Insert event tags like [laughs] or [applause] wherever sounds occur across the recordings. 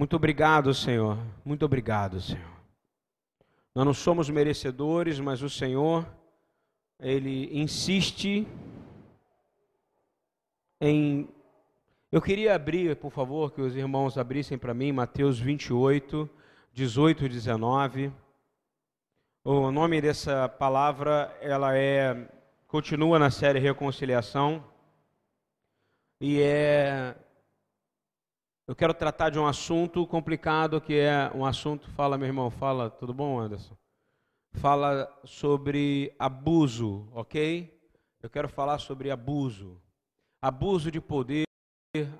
Muito obrigado, Senhor. Muito obrigado, Senhor. Nós não somos merecedores, mas o Senhor, Ele insiste em. Eu queria abrir, por favor, que os irmãos abrissem para mim Mateus 28, 18 e 19. O nome dessa palavra, ela é continua na série Reconciliação e é eu quero tratar de um assunto complicado que é um assunto, fala meu irmão, fala, tudo bom, Anderson? Fala sobre abuso, OK? Eu quero falar sobre abuso. Abuso de poder,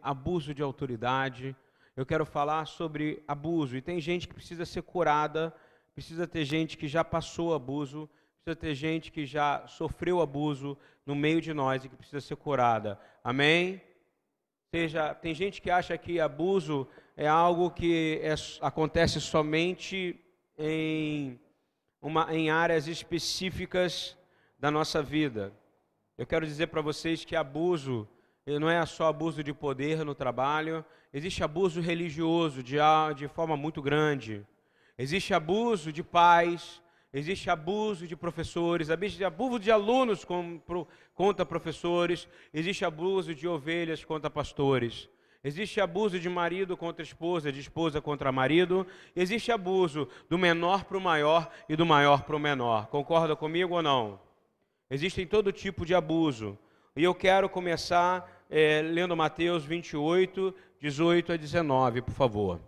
abuso de autoridade. Eu quero falar sobre abuso e tem gente que precisa ser curada, precisa ter gente que já passou abuso, precisa ter gente que já sofreu abuso no meio de nós e que precisa ser curada. Amém? Seja, tem gente que acha que abuso é algo que é, acontece somente em, uma, em áreas específicas da nossa vida. Eu quero dizer para vocês que abuso não é só abuso de poder no trabalho, existe abuso religioso de, de forma muito grande. Existe abuso de pais, existe abuso de professores, existe abuso de alunos contra professores, existe abuso de ovelhas contra pastores. Existe abuso de marido contra esposa, de esposa contra marido. Existe abuso do menor para o maior e do maior para o menor. Concorda comigo ou não? Existem todo tipo de abuso. E eu quero começar é, lendo Mateus 28, 18 a 19, por favor.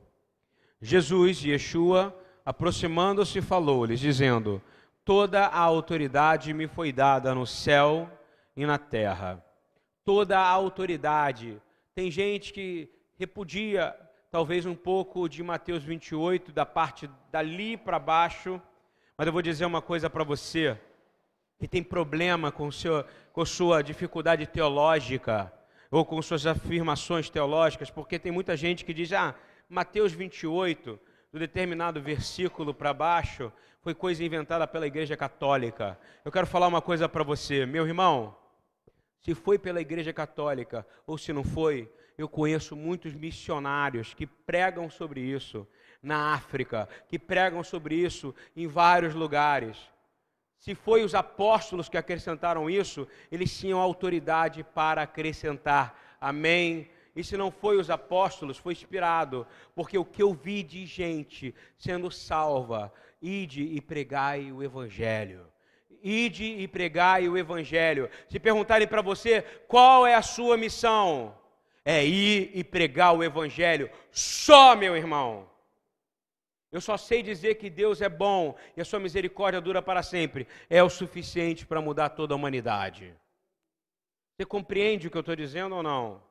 Jesus, Yeshua, aproximando-se, falou-lhes, dizendo: Toda a autoridade me foi dada no céu e na terra. Toda a autoridade. Tem gente que repudia talvez um pouco de Mateus 28, da parte dali para baixo, mas eu vou dizer uma coisa para você que tem problema com, seu, com sua dificuldade teológica ou com suas afirmações teológicas, porque tem muita gente que diz: ah, Mateus 28 do determinado versículo para baixo foi coisa inventada pela Igreja Católica. Eu quero falar uma coisa para você, meu irmão. Se foi pela Igreja Católica ou se não foi, eu conheço muitos missionários que pregam sobre isso na África, que pregam sobre isso em vários lugares. Se foi os apóstolos que acrescentaram isso, eles tinham autoridade para acrescentar. Amém. E se não foi os apóstolos, foi inspirado, porque o que eu vi de gente sendo salva, ide e pregai o evangelho. Ide e pregai o evangelho. Se perguntarem para você qual é a sua missão, é ir e pregar o evangelho. Só, meu irmão. Eu só sei dizer que Deus é bom e a sua misericórdia dura para sempre. É o suficiente para mudar toda a humanidade. Você compreende o que eu estou dizendo ou não?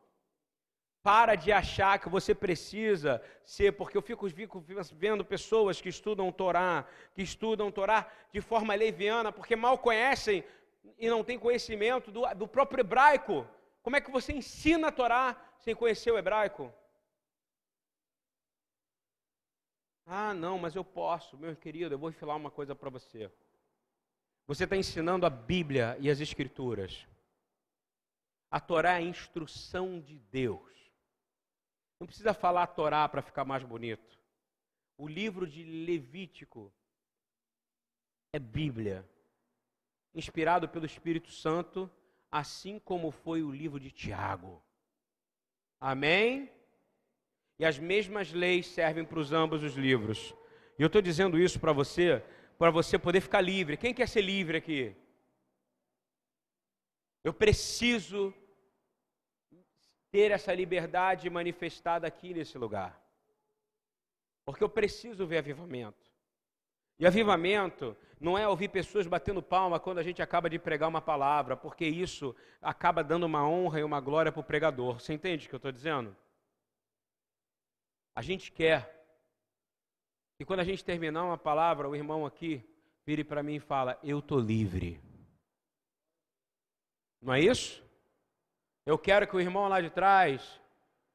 Para de achar que você precisa ser, porque eu fico, fico vendo pessoas que estudam Torá, que estudam Torá de forma leviana, porque mal conhecem e não têm conhecimento do, do próprio hebraico. Como é que você ensina a Torá sem conhecer o hebraico? Ah, não, mas eu posso, meu querido, eu vou falar uma coisa para você. Você está ensinando a Bíblia e as Escrituras. A Torá é a instrução de Deus. Não precisa falar a Torá para ficar mais bonito. O livro de Levítico é Bíblia, inspirado pelo Espírito Santo, assim como foi o livro de Tiago. Amém? E as mesmas leis servem para os ambos os livros. E eu estou dizendo isso para você, para você poder ficar livre. Quem quer ser livre aqui? Eu preciso ter essa liberdade manifestada aqui nesse lugar. Porque eu preciso ver avivamento. E avivamento não é ouvir pessoas batendo palma quando a gente acaba de pregar uma palavra, porque isso acaba dando uma honra e uma glória para o pregador. Você entende o que eu estou dizendo? A gente quer que quando a gente terminar uma palavra, o irmão aqui vire para mim e fala: Eu estou livre. Não é isso? Eu quero que o irmão lá de trás,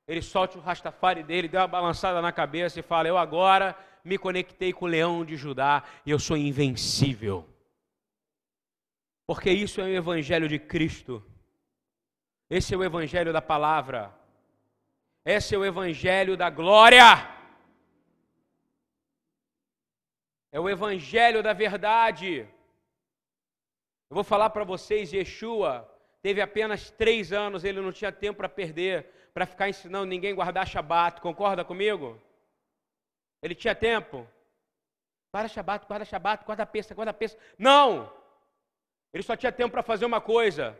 ele solte o rastafari dele, dê uma balançada na cabeça e fale: Eu agora me conectei com o leão de Judá e eu sou invencível. Porque isso é o evangelho de Cristo. Esse é o evangelho da palavra. Esse é o evangelho da glória. É o evangelho da verdade. Eu vou falar para vocês, Yeshua, teve apenas três anos, ele não tinha tempo para perder, para ficar ensinando ninguém a guardar Shabat, concorda comigo? Ele tinha tempo. Guarda Shabat, guarda Shabat, guarda peça, guarda peça. Não! Ele só tinha tempo para fazer uma coisa.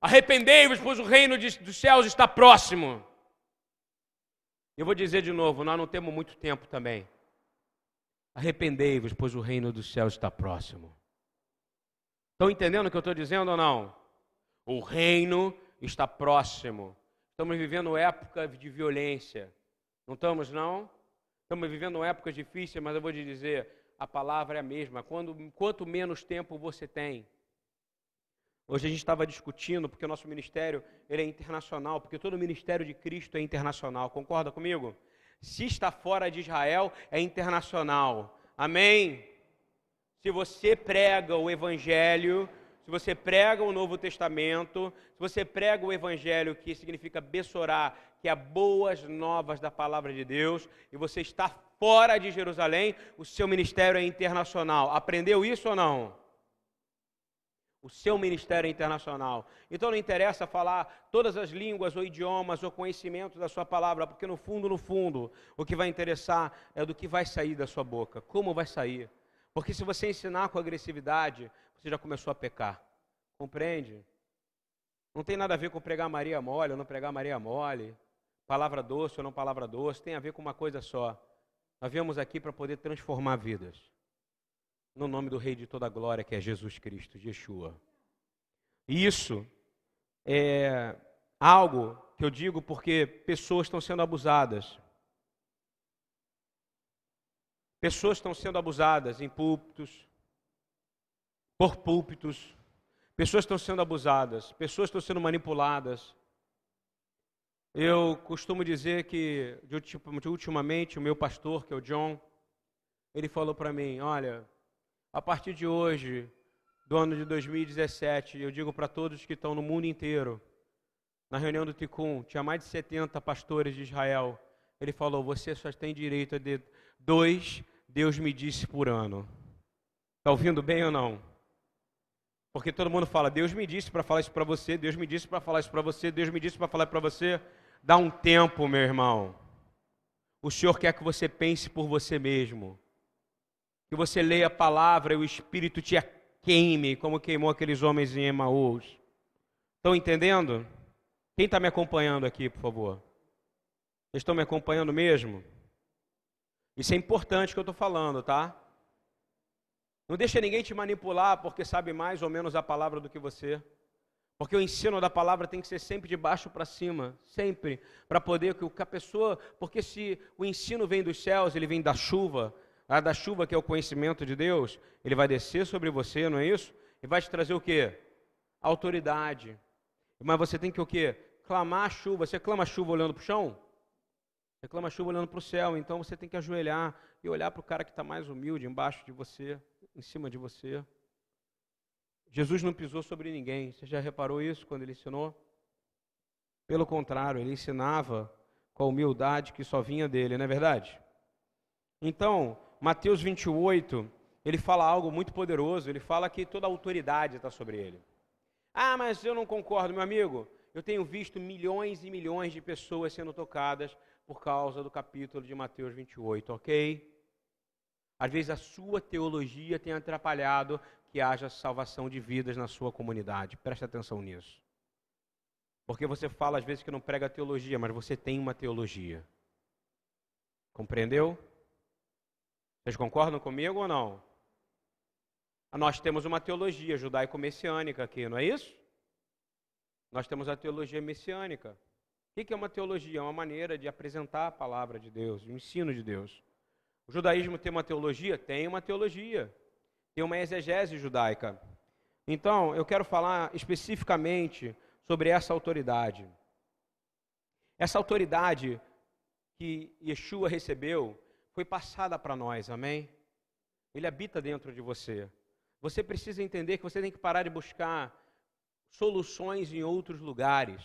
Arrependei-vos, pois o reino de, dos céus está próximo. Eu vou dizer de novo, nós não temos muito tempo também. Arrependei-vos, pois o reino dos céus está próximo. Estão entendendo o que eu estou dizendo ou não? O reino está próximo. Estamos vivendo época de violência. Não estamos, não? Estamos vivendo épocas difíceis, mas eu vou te dizer, a palavra é a mesma. Quando, quanto menos tempo você tem. Hoje a gente estava discutindo, porque o nosso ministério ele é internacional, porque todo o ministério de Cristo é internacional. Concorda comigo? Se está fora de Israel, é internacional. Amém? Se você prega o Evangelho, se você prega o Novo Testamento, se você prega o Evangelho, que significa bessorar, que é boas novas da palavra de Deus, e você está fora de Jerusalém, o seu ministério é internacional. Aprendeu isso ou não? O seu ministério é internacional. Então não interessa falar todas as línguas ou idiomas ou conhecimento da sua palavra, porque no fundo, no fundo, o que vai interessar é do que vai sair da sua boca, como vai sair. Porque se você ensinar com agressividade, você já começou a pecar. Compreende? Não tem nada a ver com pregar Maria mole ou não pregar Maria mole, palavra doce ou não palavra doce, tem a ver com uma coisa só. Nós viemos aqui para poder transformar vidas. No nome do Rei de toda a glória, que é Jesus Cristo, Yeshua. Isso é algo que eu digo porque pessoas estão sendo abusadas. Pessoas estão sendo abusadas em púlpitos, por púlpitos. Pessoas estão sendo abusadas, pessoas estão sendo manipuladas. Eu costumo dizer que, de ultimamente, o meu pastor, que é o John, ele falou para mim: Olha, a partir de hoje, do ano de 2017, eu digo para todos que estão no mundo inteiro, na reunião do Ticum, tinha mais de 70 pastores de Israel. Ele falou: Você só tem direito a dois, Deus me disse por ano. Está ouvindo bem ou não? Porque todo mundo fala, Deus me disse para falar isso para você, Deus me disse para falar isso para você, Deus me disse para falar para você. Dá um tempo, meu irmão. O Senhor quer que você pense por você mesmo. Que você leia a palavra e o Espírito te queime, como queimou aqueles homens em Emaús. Estão entendendo? Quem está me acompanhando aqui, por favor? Vocês estão me acompanhando mesmo? Isso é importante que eu estou falando, tá? Não deixa ninguém te manipular porque sabe mais ou menos a palavra do que você. Porque o ensino da palavra tem que ser sempre de baixo para cima, sempre, para poder que a pessoa, porque se o ensino vem dos céus, ele vem da chuva, a da chuva que é o conhecimento de Deus, ele vai descer sobre você, não é isso? E vai te trazer o quê? Autoridade. Mas você tem que o quê? Clamar a chuva. Você clama a chuva olhando para o chão? Reclama chuva olhando para o céu, então você tem que ajoelhar e olhar para o cara que está mais humilde, embaixo de você, em cima de você. Jesus não pisou sobre ninguém. Você já reparou isso quando ele ensinou? Pelo contrário, ele ensinava com a humildade que só vinha dele, não é verdade? Então, Mateus 28, ele fala algo muito poderoso. Ele fala que toda a autoridade está sobre ele. Ah, mas eu não concordo, meu amigo. Eu tenho visto milhões e milhões de pessoas sendo tocadas por causa do capítulo de Mateus 28, ok? Às vezes a sua teologia tem atrapalhado que haja salvação de vidas na sua comunidade. Preste atenção nisso. Porque você fala às vezes que não prega teologia, mas você tem uma teologia. Compreendeu? Vocês concordam comigo ou não? Nós temos uma teologia judaico-messiânica aqui, não é isso? Nós temos a teologia messiânica. O que é uma teologia? É uma maneira de apresentar a palavra de Deus, o ensino de Deus. O judaísmo tem uma teologia? Tem uma teologia. Tem uma exegese judaica. Então, eu quero falar especificamente sobre essa autoridade. Essa autoridade que Yeshua recebeu foi passada para nós, amém? Ele habita dentro de você. Você precisa entender que você tem que parar de buscar soluções em outros lugares.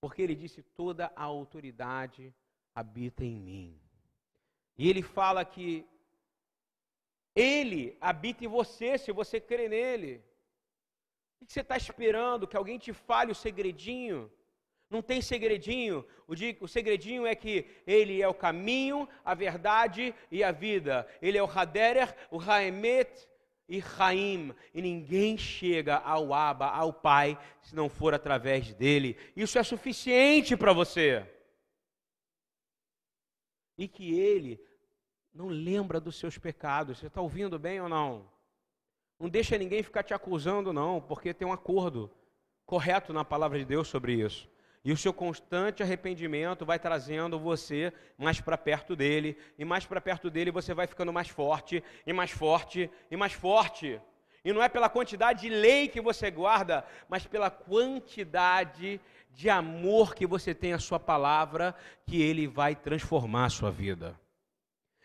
Porque ele disse: toda a autoridade habita em mim. E ele fala que Ele habita em você se você crê nele. O que você está esperando? Que alguém te fale o segredinho? Não tem segredinho. O, segredinho é que ele é o caminho, a verdade e a vida. Ele é o Haderer, o Haemet e Raim. E ninguém chega ao Abba, ao Pai, se não for através dele. Isso é suficiente para você. E que ele não lembra dos seus pecados. Você está ouvindo bem ou não? Não deixa ninguém ficar te acusando, não, porque tem um acordo correto na palavra de Deus sobre isso. E o seu constante arrependimento vai trazendo você mais para perto dele, e mais para perto dele você vai ficando mais forte, e mais forte, e mais forte. E não é pela quantidade de lei que você guarda, mas pela quantidade de amor que você tem à sua palavra, que ele vai transformar a sua vida.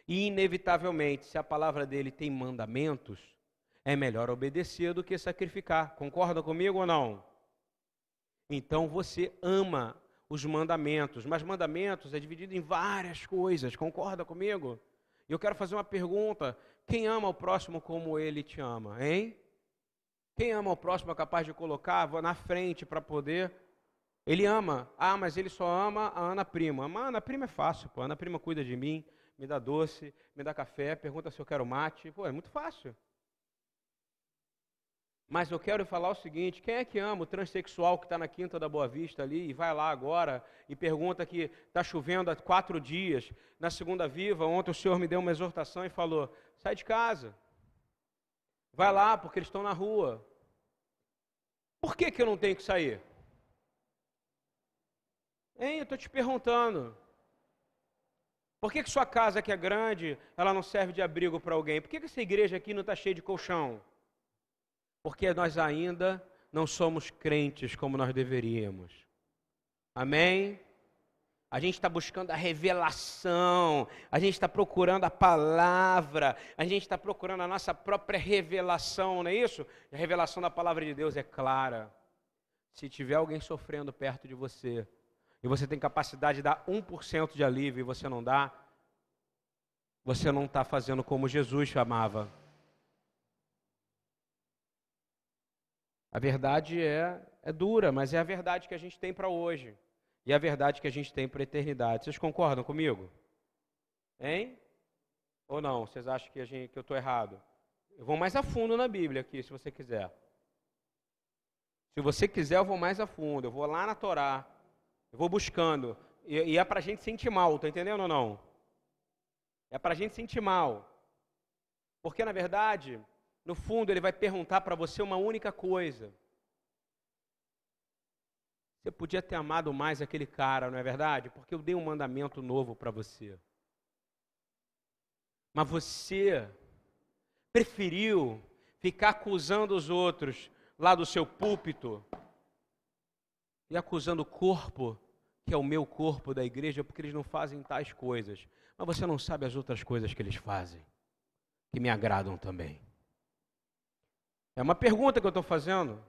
E, inevitavelmente, se a palavra dele tem mandamentos, é melhor obedecer do que sacrificar. Concorda comigo ou não? Então você ama os mandamentos, mas mandamentos é dividido em várias coisas. Concorda comigo? Eu quero fazer uma pergunta: quem ama o próximo como ele te ama, hein? Quem ama o próximo é capaz de colocar na frente para poder. Ele ama. Ah, mas ele só ama a Ana Prima. Mas a Ana Prima é fácil, pô. A Ana Prima cuida de mim me dá doce, me dá café, pergunta se eu quero mate. Pô, é muito fácil. Mas eu quero falar o seguinte: quem é que ama o transexual que está na Quinta da Boa Vista ali e vai lá agora e pergunta que está chovendo há quatro dias, na segunda viva, ontem o Senhor me deu uma exortação e falou: sai de casa, vai lá porque eles estão na rua. Por que, que eu não tenho que sair? Hein, eu estou te perguntando. Por que, que sua casa que é grande, ela não serve de abrigo para alguém? Por que, que essa igreja aqui não está cheia de colchão? Porque nós ainda não somos crentes como nós deveríamos. Amém? A gente está buscando a revelação, a gente está procurando a palavra, a gente está procurando a nossa própria revelação, não é isso? A revelação da palavra de Deus é clara. Se tiver alguém sofrendo perto de você, e você tem capacidade de dar 1% de alívio e você não dá, você não está fazendo como Jesus chamava. A verdade é, é dura, mas é a verdade que a gente tem para hoje. E é a verdade que a gente tem para a eternidade. Vocês concordam comigo? Hein? Ou não? Vocês acham que, gente, que eu estou errado? Eu vou mais a fundo na Bíblia aqui, se você quiser. Se você quiser, eu vou mais a fundo. Eu vou lá na Torá. Eu vou buscando. E, e é para a gente sentir mal, tá entendendo ou não? É para a gente sentir mal. Porque, na verdade, no fundo, ele vai perguntar para você uma única coisa. Você podia ter amado mais aquele cara, não é verdade? Porque eu dei um mandamento novo para você. Mas você preferiu ficar acusando os outros lá do seu púlpito e acusando o corpo que é o meu corpo da igreja, porque eles não fazem tais coisas. Mas você não sabe as outras coisas que eles fazem, que me agradam também. É uma pergunta que eu estou fazendo.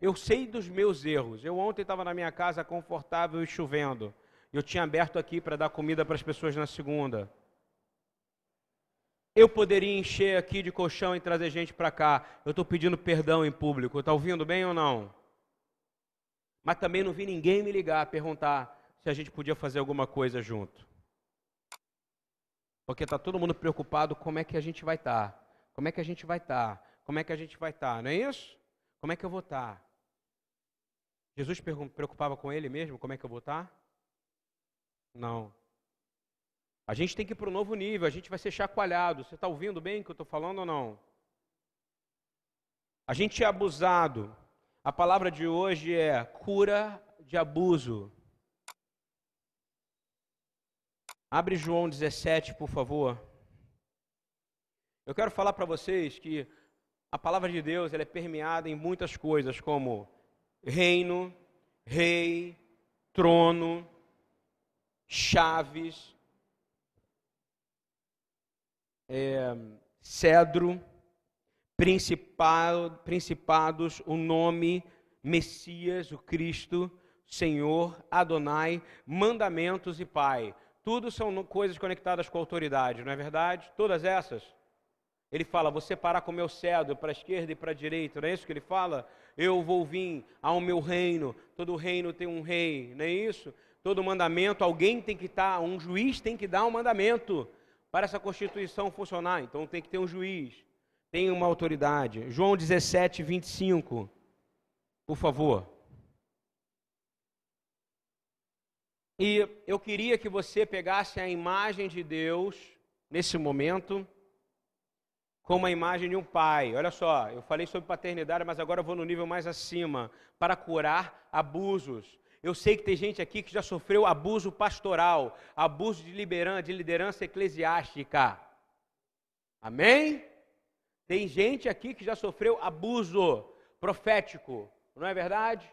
Eu sei dos meus erros. Eu ontem estava na minha casa confortável e chovendo. Eu tinha aberto aqui para dar comida para as pessoas na segunda. Eu poderia encher aqui de colchão e trazer gente para cá. Eu estou pedindo perdão em público. Está ouvindo bem ou não? Mas também não vi ninguém me ligar, perguntar se a gente podia fazer alguma coisa junto. Porque está todo mundo preocupado como é que a gente vai estar. Tá, como é que a gente vai estar? Tá, como é que a gente vai estar? Tá, não é isso? Como é que eu vou estar? Tá? Jesus preocupava com ele mesmo, como é que eu vou estar? Tá? Não. A gente tem que ir para o novo nível, a gente vai ser chacoalhado. Você está ouvindo bem o que eu estou falando ou não? A gente é abusado. A palavra de hoje é cura de abuso. Abre João 17, por favor. Eu quero falar para vocês que a palavra de Deus ela é permeada em muitas coisas, como reino, rei, trono, chaves, é, cedro principados, o nome Messias, o Cristo, Senhor, Adonai, mandamentos e Pai. Tudo são coisas conectadas com a autoridade, não é verdade? Todas essas. Ele fala: Você parar com o meu cedo para a esquerda e para a direita, não é isso que ele fala? Eu vou vir ao meu reino, todo reino tem um rei, não é isso? Todo mandamento, alguém tem que estar, tá, um juiz tem que dar um mandamento para essa constituição funcionar, então tem que ter um juiz, tem uma autoridade. João 17, 25, por favor. E eu queria que você pegasse a imagem de Deus nesse momento como a imagem de um pai. Olha só, eu falei sobre paternidade, mas agora eu vou no nível mais acima para curar abusos. Eu sei que tem gente aqui que já sofreu abuso pastoral, abuso de liderança, de liderança eclesiástica. Amém? Tem gente aqui que já sofreu abuso profético, não é verdade?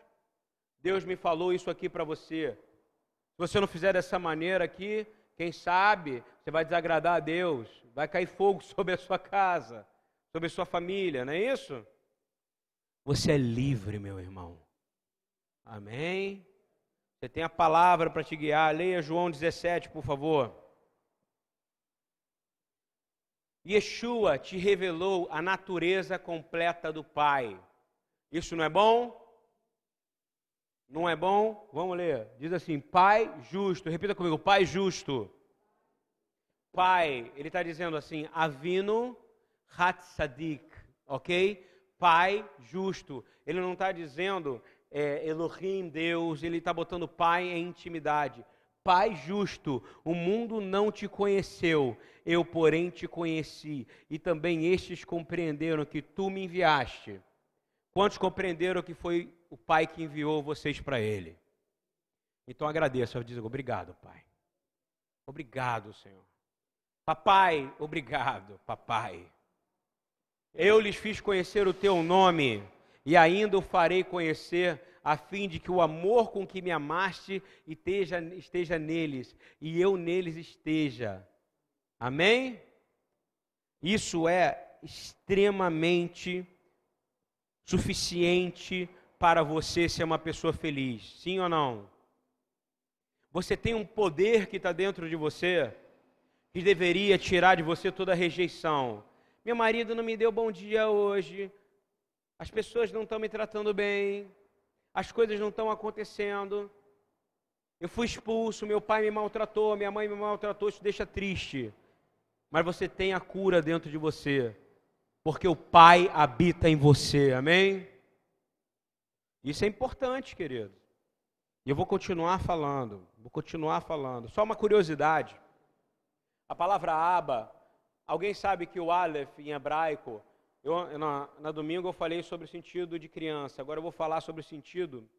Deus me falou isso aqui para você. Se você não fizer dessa maneira aqui, quem sabe você vai desagradar a Deus, vai cair fogo [laughs] sobre a sua casa, sobre a sua família, não é isso? Você é livre, meu irmão. Amém? Você tem a palavra para te guiar. Leia João 17, por favor. Yeshua te revelou a natureza completa do Pai. Isso não é bom? Não é bom? Vamos ler. Diz assim: Pai justo. Repita comigo: Pai justo. Pai, ele está dizendo assim: Avino Hatzadik, ok? Pai justo. Ele não está dizendo é, Elohim, Deus, ele está botando Pai em intimidade. Pai justo, o mundo não te conheceu, eu, porém, te conheci, e também estes compreenderam que tu me enviaste. Quantos compreenderam que foi o Pai que enviou vocês para Ele? Então agradeço, eu digo obrigado, Pai. Obrigado, Senhor. Papai, obrigado, papai. Eu lhes fiz conhecer o teu nome e ainda o farei conhecer, a fim de que o amor com que me amaste esteja, esteja neles e eu neles esteja. Amém? Isso é extremamente suficiente para você ser uma pessoa feliz, sim ou não? Você tem um poder que está dentro de você que deveria tirar de você toda a rejeição. Meu marido não me deu bom dia hoje, as pessoas não estão me tratando bem, as coisas não estão acontecendo. Eu fui expulso, meu pai me maltratou, minha mãe me maltratou, isso deixa triste. Mas você tem a cura dentro de você, porque o Pai habita em você, amém? Isso é importante, querido. E eu vou continuar falando, vou continuar falando. Só uma curiosidade. A palavra aba, alguém sabe que o Aleph em hebraico, eu, na, na domingo eu falei sobre o sentido de criança, agora eu vou falar sobre o sentido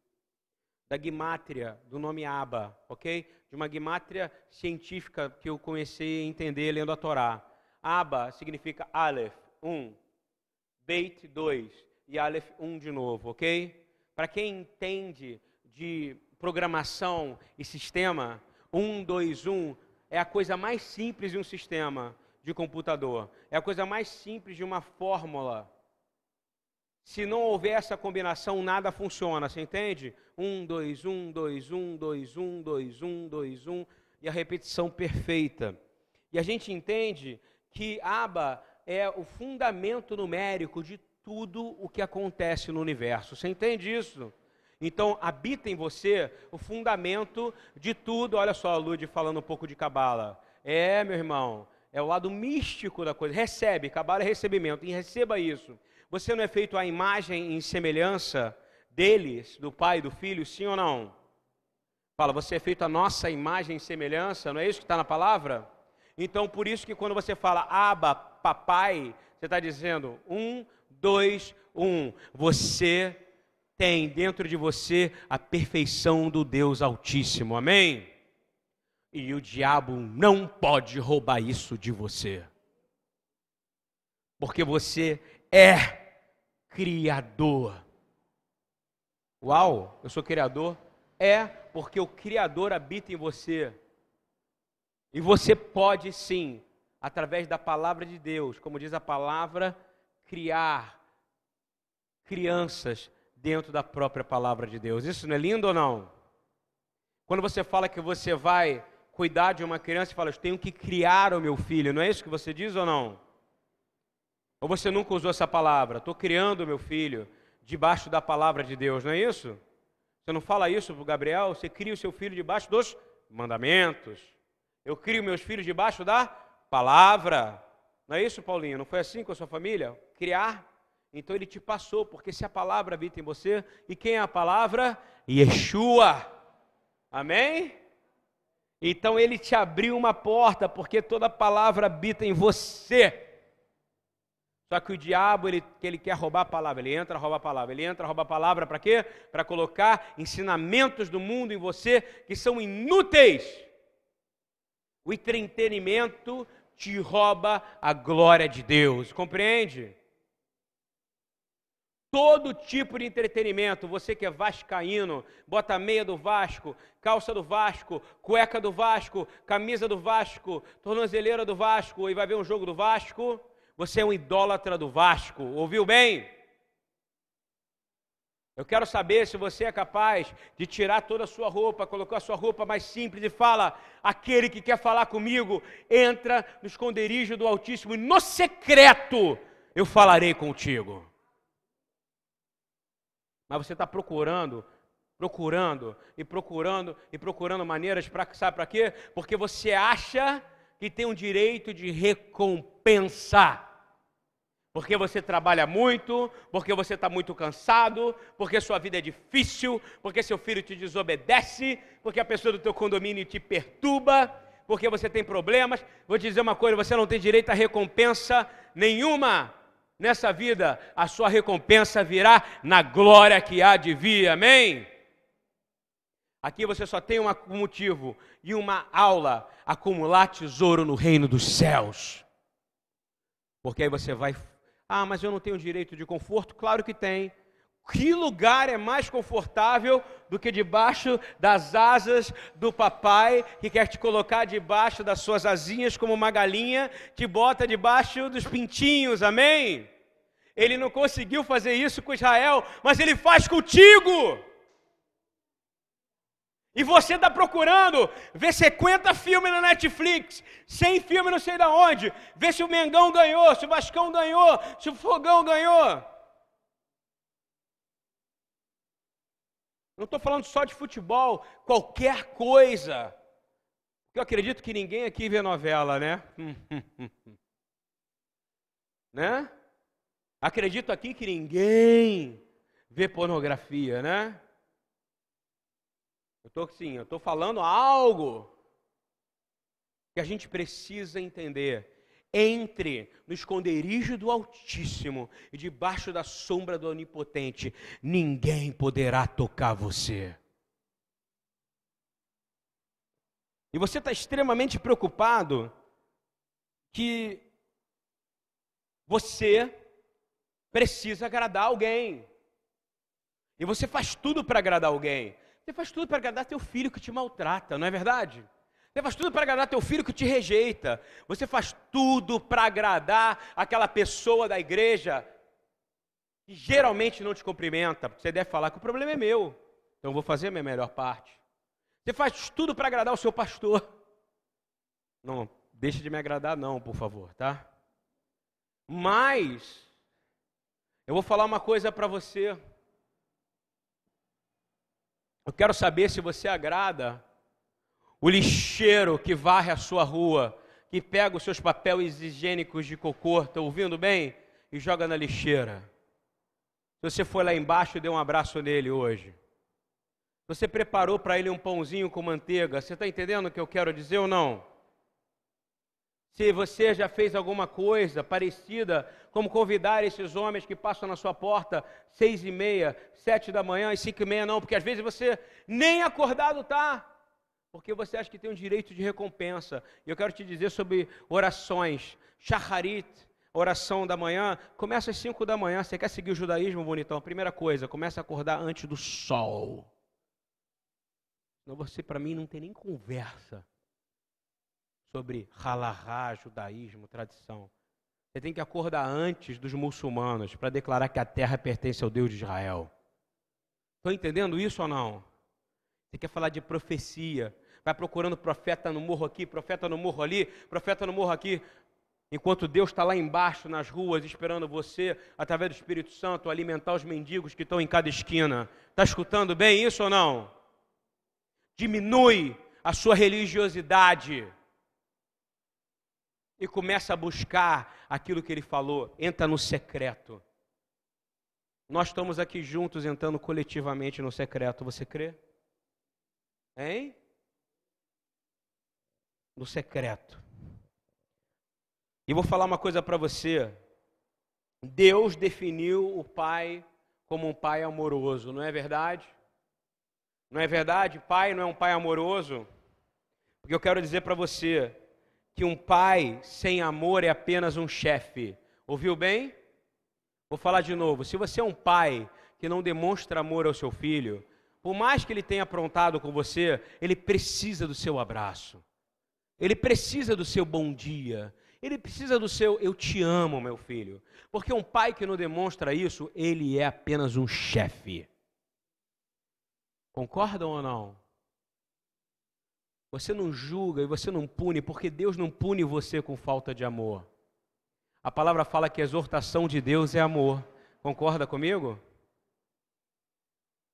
da guimátria do nome Aba, ok? De uma guimátria científica que eu comecei a entender lendo a Torá. Aba significa Aleph, um, Beit, dois, e Aleph, um de novo, ok? Para quem entende de programação e sistema, um, dois, um é a coisa mais simples de um sistema de computador. É a coisa mais simples de uma fórmula. Se não houver essa combinação, nada funciona. Você entende? Um, dois, um, dois, um, dois, um, dois, um, dois, um, e a repetição perfeita. E a gente entende que ABA é o fundamento numérico de tudo o que acontece no universo. Você entende isso? Então, habita em você o fundamento de tudo. Olha só, a Lud falando um pouco de cabala. É, meu irmão, é o lado místico da coisa. Recebe, cabala é recebimento. E receba isso. Você não é feito à imagem e semelhança deles, do Pai e do Filho, sim ou não? Fala, você é feito a nossa imagem e semelhança, não é isso que está na palavra? Então, por isso que quando você fala Aba, papai, você está dizendo um, dois, um. Você tem dentro de você a perfeição do Deus Altíssimo, amém? E o diabo não pode roubar isso de você. Porque você é criador. Uau, eu sou criador? É, porque o Criador habita em você. E você pode sim, através da palavra de Deus, como diz a palavra, criar crianças dentro da própria palavra de Deus. Isso não é lindo ou não? Quando você fala que você vai cuidar de uma criança e fala, eu tenho que criar o meu filho, não é isso que você diz ou não? Ou você nunca usou essa palavra? Estou criando meu filho debaixo da palavra de Deus, não é isso? Você não fala isso para o Gabriel? Você cria o seu filho debaixo dos mandamentos. Eu crio meus filhos debaixo da palavra. Não é isso, Paulinho? Não foi assim com a sua família? Criar. Então ele te passou, porque se a palavra habita em você, e quem é a palavra? Yeshua. Amém? Então ele te abriu uma porta, porque toda palavra habita em você. Só que o diabo, ele, ele quer roubar a palavra, ele entra, rouba a palavra, ele entra, rouba a palavra para quê? Para colocar ensinamentos do mundo em você que são inúteis. O entretenimento te rouba a glória de Deus, compreende? Todo tipo de entretenimento, você que é vascaíno, bota meia do Vasco, calça do Vasco, cueca do Vasco, camisa do Vasco, tornozeleira do Vasco e vai ver um jogo do Vasco você é um idólatra do Vasco, ouviu bem? Eu quero saber se você é capaz de tirar toda a sua roupa, colocar a sua roupa mais simples e fala: aquele que quer falar comigo, entra no esconderijo do Altíssimo e no secreto eu falarei contigo. Mas você está procurando, procurando e procurando e procurando maneiras para sabe para quê? Porque você acha que tem um direito de recompensa. Porque você trabalha muito, porque você está muito cansado, porque sua vida é difícil, porque seu filho te desobedece, porque a pessoa do teu condomínio te perturba, porque você tem problemas. Vou te dizer uma coisa: você não tem direito a recompensa nenhuma nessa vida. A sua recompensa virá na glória que há de vir. Amém? Aqui você só tem um motivo e uma aula: acumular tesouro no reino dos céus. Porque aí você vai. Ah, mas eu não tenho direito de conforto? Claro que tem. Que lugar é mais confortável do que debaixo das asas do papai, que quer te colocar debaixo das suas asinhas como uma galinha, te bota debaixo dos pintinhos, amém? Ele não conseguiu fazer isso com Israel, mas ele faz contigo. E você está procurando ver 50 filmes na Netflix, 100 filmes não sei da onde, ver se o Mengão ganhou, se o Vascão ganhou, se o Fogão ganhou. Não estou falando só de futebol, qualquer coisa. Eu acredito que ninguém aqui vê novela, né? [laughs] né? Acredito aqui que ninguém vê pornografia, né? Eu estou sim, eu estou falando algo que a gente precisa entender. Entre no esconderijo do Altíssimo e debaixo da sombra do Onipotente, ninguém poderá tocar você. E você está extremamente preocupado que você precisa agradar alguém. E você faz tudo para agradar alguém. Você faz tudo para agradar teu filho que te maltrata, não é verdade? Você faz tudo para agradar teu filho que te rejeita. Você faz tudo para agradar aquela pessoa da igreja que geralmente não te cumprimenta. Você deve falar que o problema é meu. Então eu vou fazer a minha melhor parte. Você faz tudo para agradar o seu pastor. [laughs] Não, deixa de me agradar não, por favor, tá? Mas eu vou falar uma coisa para você. Eu quero saber se você agrada o lixeiro que varre a sua rua, que pega os seus papéis higiênicos de cocô, está ouvindo bem? E joga na lixeira. Se você foi lá embaixo e deu um abraço nele hoje. Você preparou para ele um pãozinho com manteiga. Você está entendendo o que eu quero dizer ou não? Se você já fez alguma coisa parecida, como convidar esses homens que passam na sua porta seis e meia, sete da manhã e cinco e meia, não, porque às vezes você nem acordado está, porque você acha que tem um direito de recompensa. E eu quero te dizer sobre orações, shacharit, oração da manhã, começa às cinco da manhã. Você quer seguir o judaísmo, bonitão? Primeira coisa, começa a acordar antes do sol. Senão você, para mim, não tem nem conversa sobre halahá, judaísmo, tradição. Você tem que acordar antes dos muçulmanos para declarar que a terra pertence ao Deus de Israel. Estão entendendo isso ou não? Você quer falar de profecia, vai procurando profeta no morro aqui, profeta no morro ali, profeta no morro aqui. Enquanto Deus está lá embaixo nas ruas esperando você, através do Espírito Santo, alimentar os mendigos que estão em cada esquina. Está escutando bem isso ou não? Diminui a sua religiosidade e começa a buscar aquilo que ele falou. Entra no secreto. Nós estamos aqui juntos entrando coletivamente no secreto. Você crê? Hein? No secreto. E vou falar uma coisa para você. Deus definiu o pai como um pai amoroso, não é verdade? Não é verdade? Pai não é um pai amoroso? Porque eu quero dizer para você que um pai sem amor é apenas um chefe. Ouviu bem? Vou falar de novo. Se você é um pai que não demonstra amor ao seu filho, por mais que ele tenha aprontado com você, ele precisa do seu abraço. Ele precisa do seu bom dia. Ele precisa do seu eu te amo, meu filho. Porque um pai que não demonstra isso, ele é apenas um chefe. Concordam ou não? Você não julga e você não pune, porque Deus não pune você com falta de amor. A palavra fala que a exortação de Deus é amor. Concorda comigo?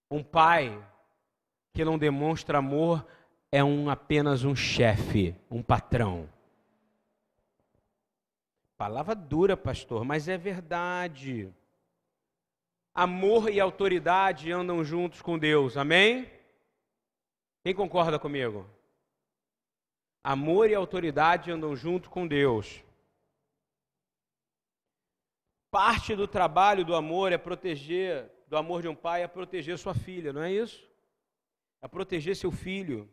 Um pai que não demonstra amor é um, apenas um chefe, um patrão. Palavra dura, pastor, mas é verdade. Amor e autoridade andam juntos com Deus, amém? Quem concorda comigo? Amor e autoridade andam junto com Deus. Parte do trabalho do amor é proteger, do amor de um pai é proteger sua filha, não é isso? É proteger seu filho,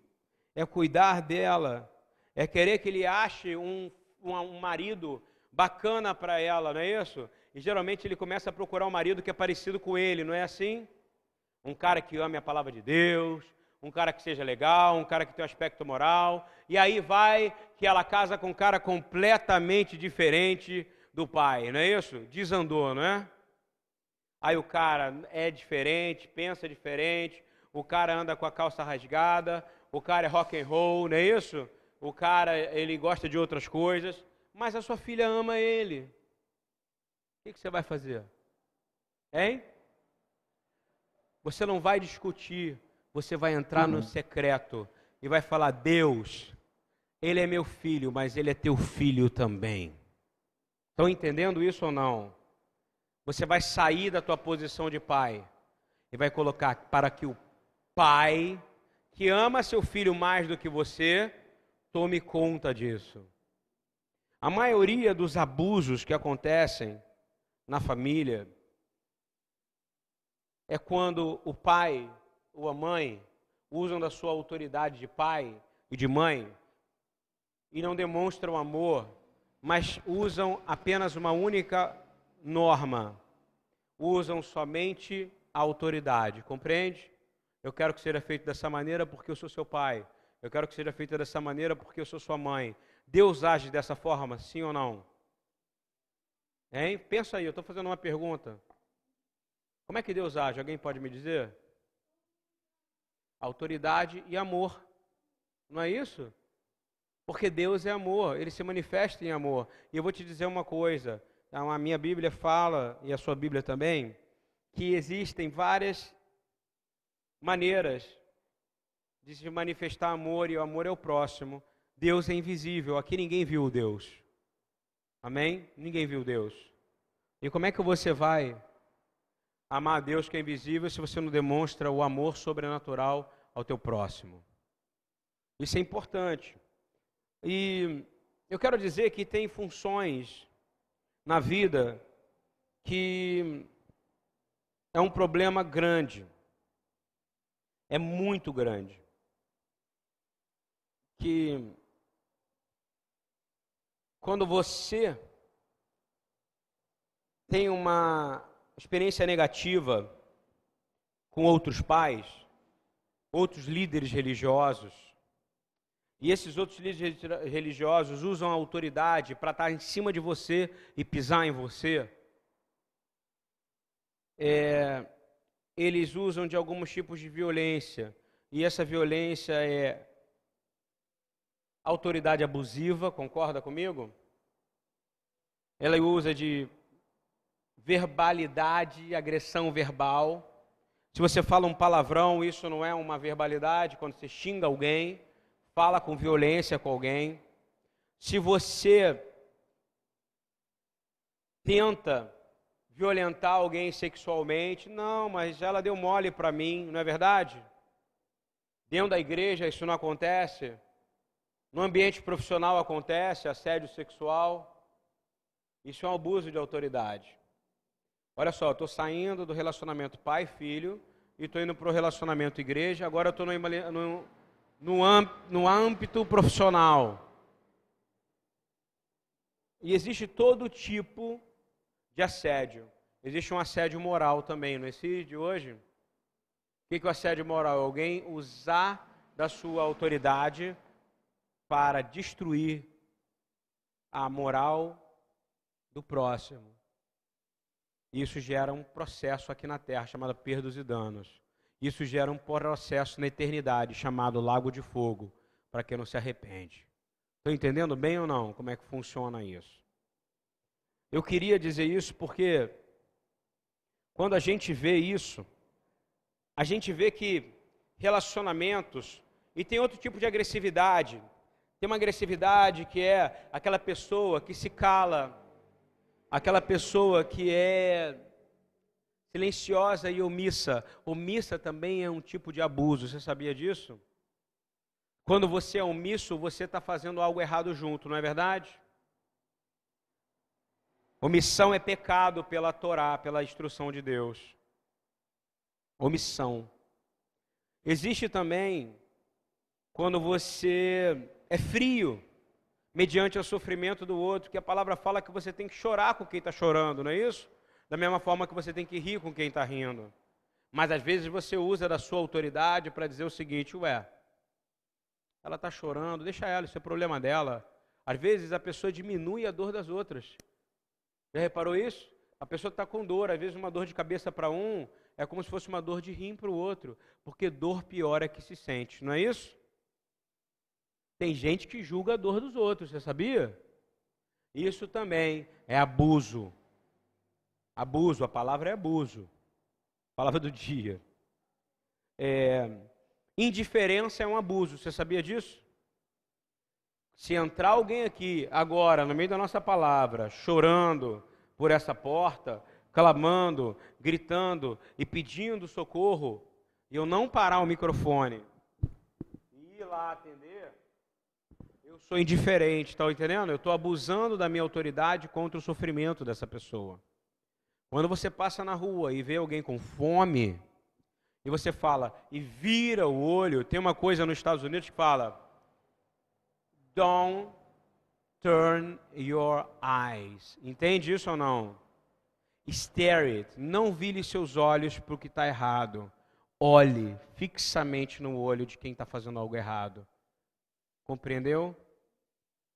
é cuidar dela, é querer que ele ache um, um, marido bacana para ela, não é isso? E geralmente ele começa a procurar um marido que é parecido com ele, não é assim? Um cara que ame a palavra de Deus, um cara que seja legal, um cara que tem um aspecto moral, e aí vai que ela casa com um cara completamente diferente do pai, não é isso? Desandou, não é? Aí o cara é diferente, pensa diferente, o cara anda com a calça rasgada, o cara é rock and roll, não é isso? O cara ele gosta de outras coisas mas a sua filha ama ele. O que você vai fazer? Hein? Você não vai discutir, você vai entrar uhum. no secreto e vai falar: Deus, ele é meu filho, mas ele é teu filho também. Estão entendendo isso ou não? Você vai sair da tua posição de pai e vai colocar para que o pai, que ama seu filho mais do que você, tome conta disso. A maioria dos abusos que acontecem na família é quando o pai ou a mãe usam da sua autoridade de pai e de mãe e não demonstram amor, mas usam apenas uma única norma. Usam somente a autoridade, compreende? Eu quero que seja feito dessa maneira porque eu sou seu pai. Eu quero que seja feito dessa maneira porque eu sou sua mãe. Deus age dessa forma, sim ou não? Hein? Pensa aí, eu estou fazendo uma pergunta. Como é que Deus age? Alguém pode me dizer? Autoridade e amor. Não é isso? Porque Deus é amor, ele se manifesta em amor. E eu vou te dizer uma coisa: a minha Bíblia fala, e a sua Bíblia também, que existem várias maneiras de se manifestar amor, e o amor é o próximo. Deus é invisível, aqui ninguém viu Deus. Amém? Ninguém viu Deus. E como é que você vai amar a Deus que é invisível se você não demonstra o amor sobrenatural ao teu próximo? Isso é importante. E eu quero dizer que tem funções na vida que é um problema grande. É muito grande. Que quando você tem uma experiência negativa com outros pais, outros líderes religiosos, e esses outros líderes religiosos usam a autoridade para estar em cima de você e pisar em você, é, eles usam de alguns tipos de violência, e essa violência é autoridade abusiva, concorda comigo? ela usa de verbalidade, agressão verbal. Se você fala um palavrão, isso não é uma verbalidade, quando você xinga alguém, fala com violência com alguém. Se você tenta violentar alguém sexualmente, não, mas ela deu mole para mim, não é verdade? Dentro da igreja isso não acontece. No ambiente profissional acontece assédio sexual. Isso é um abuso de autoridade. Olha só, estou saindo do relacionamento pai-filho e estou indo para o relacionamento igreja, agora estou no, no, no âmbito profissional. E existe todo tipo de assédio. Existe um assédio moral também, não existe de hoje? O que é o assédio moral? Alguém usar da sua autoridade para destruir a moral do próximo. Isso gera um processo aqui na Terra chamado perdas e danos. Isso gera um processo na eternidade chamado lago de fogo, para quem não se arrepende. Estão entendendo bem ou não como é que funciona isso? Eu queria dizer isso porque quando a gente vê isso, a gente vê que relacionamentos e tem outro tipo de agressividade. Tem uma agressividade que é aquela pessoa que se cala aquela pessoa que é silenciosa e omissa. Omissa também é um tipo de abuso, você sabia disso? Quando você é omisso, você está fazendo algo errado junto, não é verdade? Omissão é pecado pela Torá, pela instrução de Deus. Omissão. Existe também quando você é frio mediante o sofrimento do outro, que a palavra fala que você tem que chorar com quem está chorando, não é isso? Da mesma forma que você tem que rir com quem está rindo. Mas às vezes você usa da sua autoridade para dizer o seguinte: ué, ela está chorando, deixa ela, isso é problema dela. Às vezes a pessoa diminui a dor das outras. Já reparou isso? A pessoa está com dor, às vezes uma dor de cabeça para um é como se fosse uma dor de rim para o outro, porque dor pior é que se sente, não é isso? Tem gente que julga a dor dos outros, você sabia? Isso também é abuso. Abuso, a palavra é abuso. Palavra do dia. É, indiferença é um abuso, você sabia disso? Se entrar alguém aqui agora, no meio da nossa palavra, chorando por essa porta, clamando, gritando e pedindo socorro, e eu não parar o microfone e ir lá atender, eu sou indiferente, está entendendo? Eu estou abusando da minha autoridade contra o sofrimento dessa pessoa. Quando você passa na rua e vê alguém com fome, e você fala, e vira o olho, tem uma coisa nos Estados Unidos que fala: Don't turn your eyes. Entende isso ou não? Stare it. Não vire seus olhos para o que está errado. Olhe fixamente no olho de quem está fazendo algo errado. Compreendeu?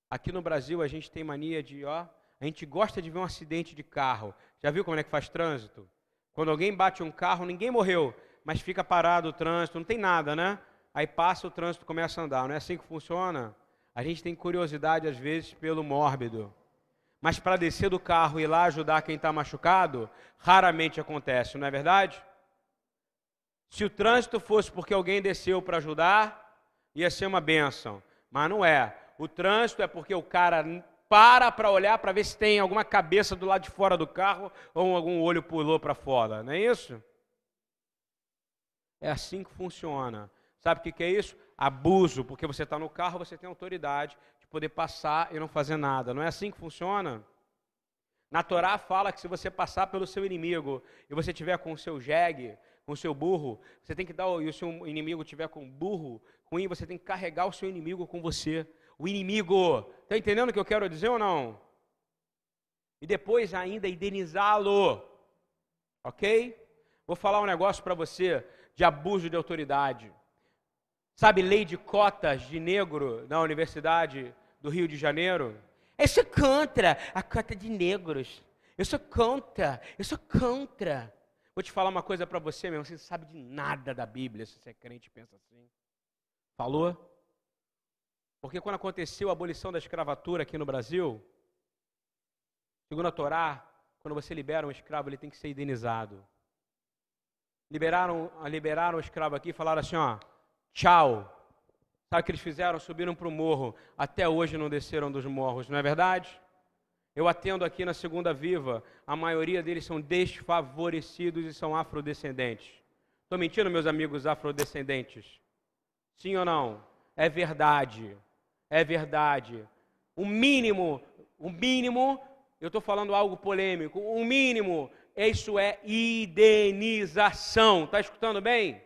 Aqui no Brasil a gente tem mania de, ó, a gente gosta de ver um acidente de carro. Já viu como é que faz trânsito? Quando alguém bate um carro, ninguém morreu, mas fica parado o trânsito, não tem nada, né? Aí passa o trânsito começa a andar. Não é assim que funciona? A gente tem curiosidade às vezes pelo mórbido. Mas para descer do carro e ir lá ajudar quem está machucado, raramente acontece, não é verdade? Se o trânsito fosse porque alguém desceu para ajudar, ia ser uma benção. Mas não é. O trânsito é porque o cara para para olhar para ver se tem alguma cabeça do lado de fora do carro ou algum olho pulou para fora, não é isso? É assim que funciona. Sabe o que, é isso? Abuso, porque você está no carro, você tem autoridade de poder passar e não fazer nada. Não é assim que funciona? Na Torá fala que se você passar pelo seu inimigo e você tiver com o seu jegue, com o seu burro, você tem que dar, e o seu inimigo tiver com burro ruim, você tem que carregar o seu inimigo com você o inimigo. Está entendendo o que eu quero dizer ou não? E depois ainda indenizá-lo. Ok? Vou falar um negócio para você de abuso de autoridade. Sabe, lei de cotas de negro na Universidade do Rio de Janeiro? Eu sou contra a cota de negros. Eu sou contra, eu sou contra. Vou te falar uma coisa para você mesmo, você não sabe de nada da Bíblia se você é crente e pensa assim. Falou? Porque quando aconteceu a abolição da escravatura aqui no Brasil, Segundo a Torá, quando você libera um escravo, ele tem que ser indenizado. Liberaram, liberaram o escravo aqui e falaram assim: ó, tchau. Sabe o que eles fizeram? Subiram para o morro. Até hoje não desceram dos morros, não é verdade? Eu atendo aqui na Segunda Viva, a maioria deles são desfavorecidos e são afrodescendentes. Estou mentindo, meus amigos afrodescendentes? Sim ou não? É verdade. É verdade. O mínimo, o mínimo, eu estou falando algo polêmico, o mínimo, isso é indenização. Está escutando bem?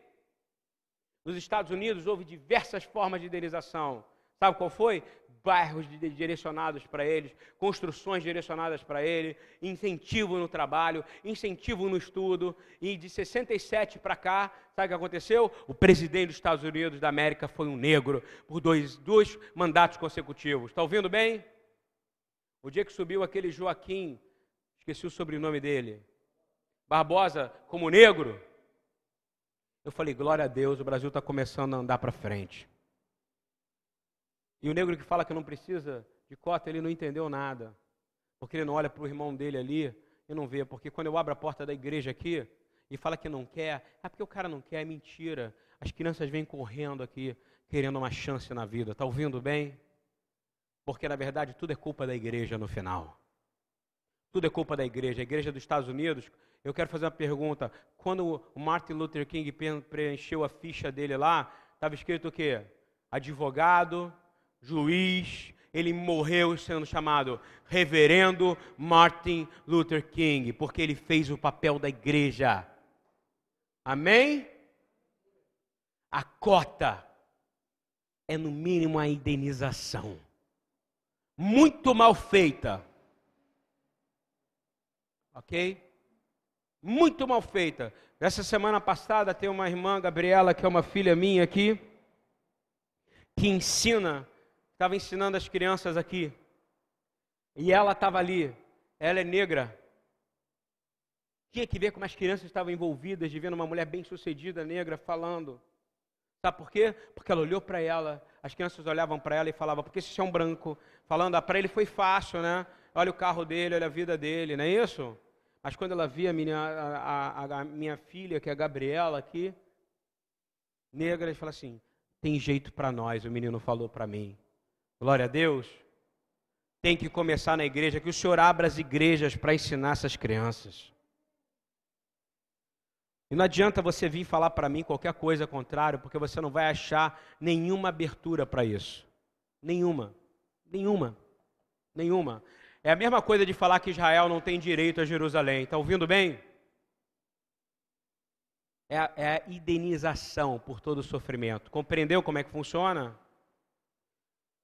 Nos Estados Unidos houve diversas formas de indenização. Sabe qual foi? Bairros direcionados para eles, construções direcionadas para ele, incentivo no trabalho, incentivo no estudo. E de 67 para cá, sabe o que aconteceu? O presidente dos Estados Unidos da América foi um negro por dois, dois mandatos consecutivos. Está ouvindo bem? O dia que subiu aquele Joaquim, esqueci o sobrenome dele, Barbosa, como negro, eu falei, glória a Deus, o Brasil está começando a andar para frente. E o negro que fala que não precisa de cota, ele não entendeu nada. Porque ele não olha para o irmão dele ali e não vê. Porque quando eu abro a porta da igreja aqui e fala que não quer, é porque o cara não quer, é mentira. As crianças vêm correndo aqui, querendo uma chance na vida. Está ouvindo bem? Porque na verdade tudo é culpa da igreja no final. Tudo é culpa da igreja. A igreja dos Estados Unidos, eu quero fazer uma pergunta. Quando o Martin Luther King preencheu a ficha dele lá, estava escrito o quê? Advogado, juiz, ele morreu sendo chamado Reverendo Martin Luther King, porque ele fez o papel da igreja. Amém? A cota é no mínimo a indenização. Muito mal feita. Ok? Muito mal feita. Essa semana passada tem uma irmã, Gabriela, que é uma filha minha aqui, que ensina estava ensinando as crianças aqui. E ela estava ali. Ela é negra. Tinha que ver como as crianças estavam envolvidas de vendo uma mulher bem-sucedida, negra, falando. Sabe por quê? Porque ela olhou para ela, as crianças olhavam para ela e falavam, porque esse um branco. Falando, ah, para ele foi fácil, né? Olha o carro dele, olha a vida dele, não é isso? Mas quando ela via a minha, a, a, a minha filha, que é a Gabriela aqui, negra, ele fala assim: tem jeito para nós, o menino falou para mim. Glória a Deus. Tem que começar na igreja, que o Senhor abra as igrejas para ensinar essas crianças. E não adianta você vir falar para mim qualquer coisa contrário, porque você não vai achar nenhuma abertura para isso. Nenhuma. Nenhuma. Nenhuma. É a mesma coisa de falar que Israel não tem direito a Jerusalém. Está ouvindo bem? É a, é a indenização por todo o sofrimento. Compreendeu como é que funciona?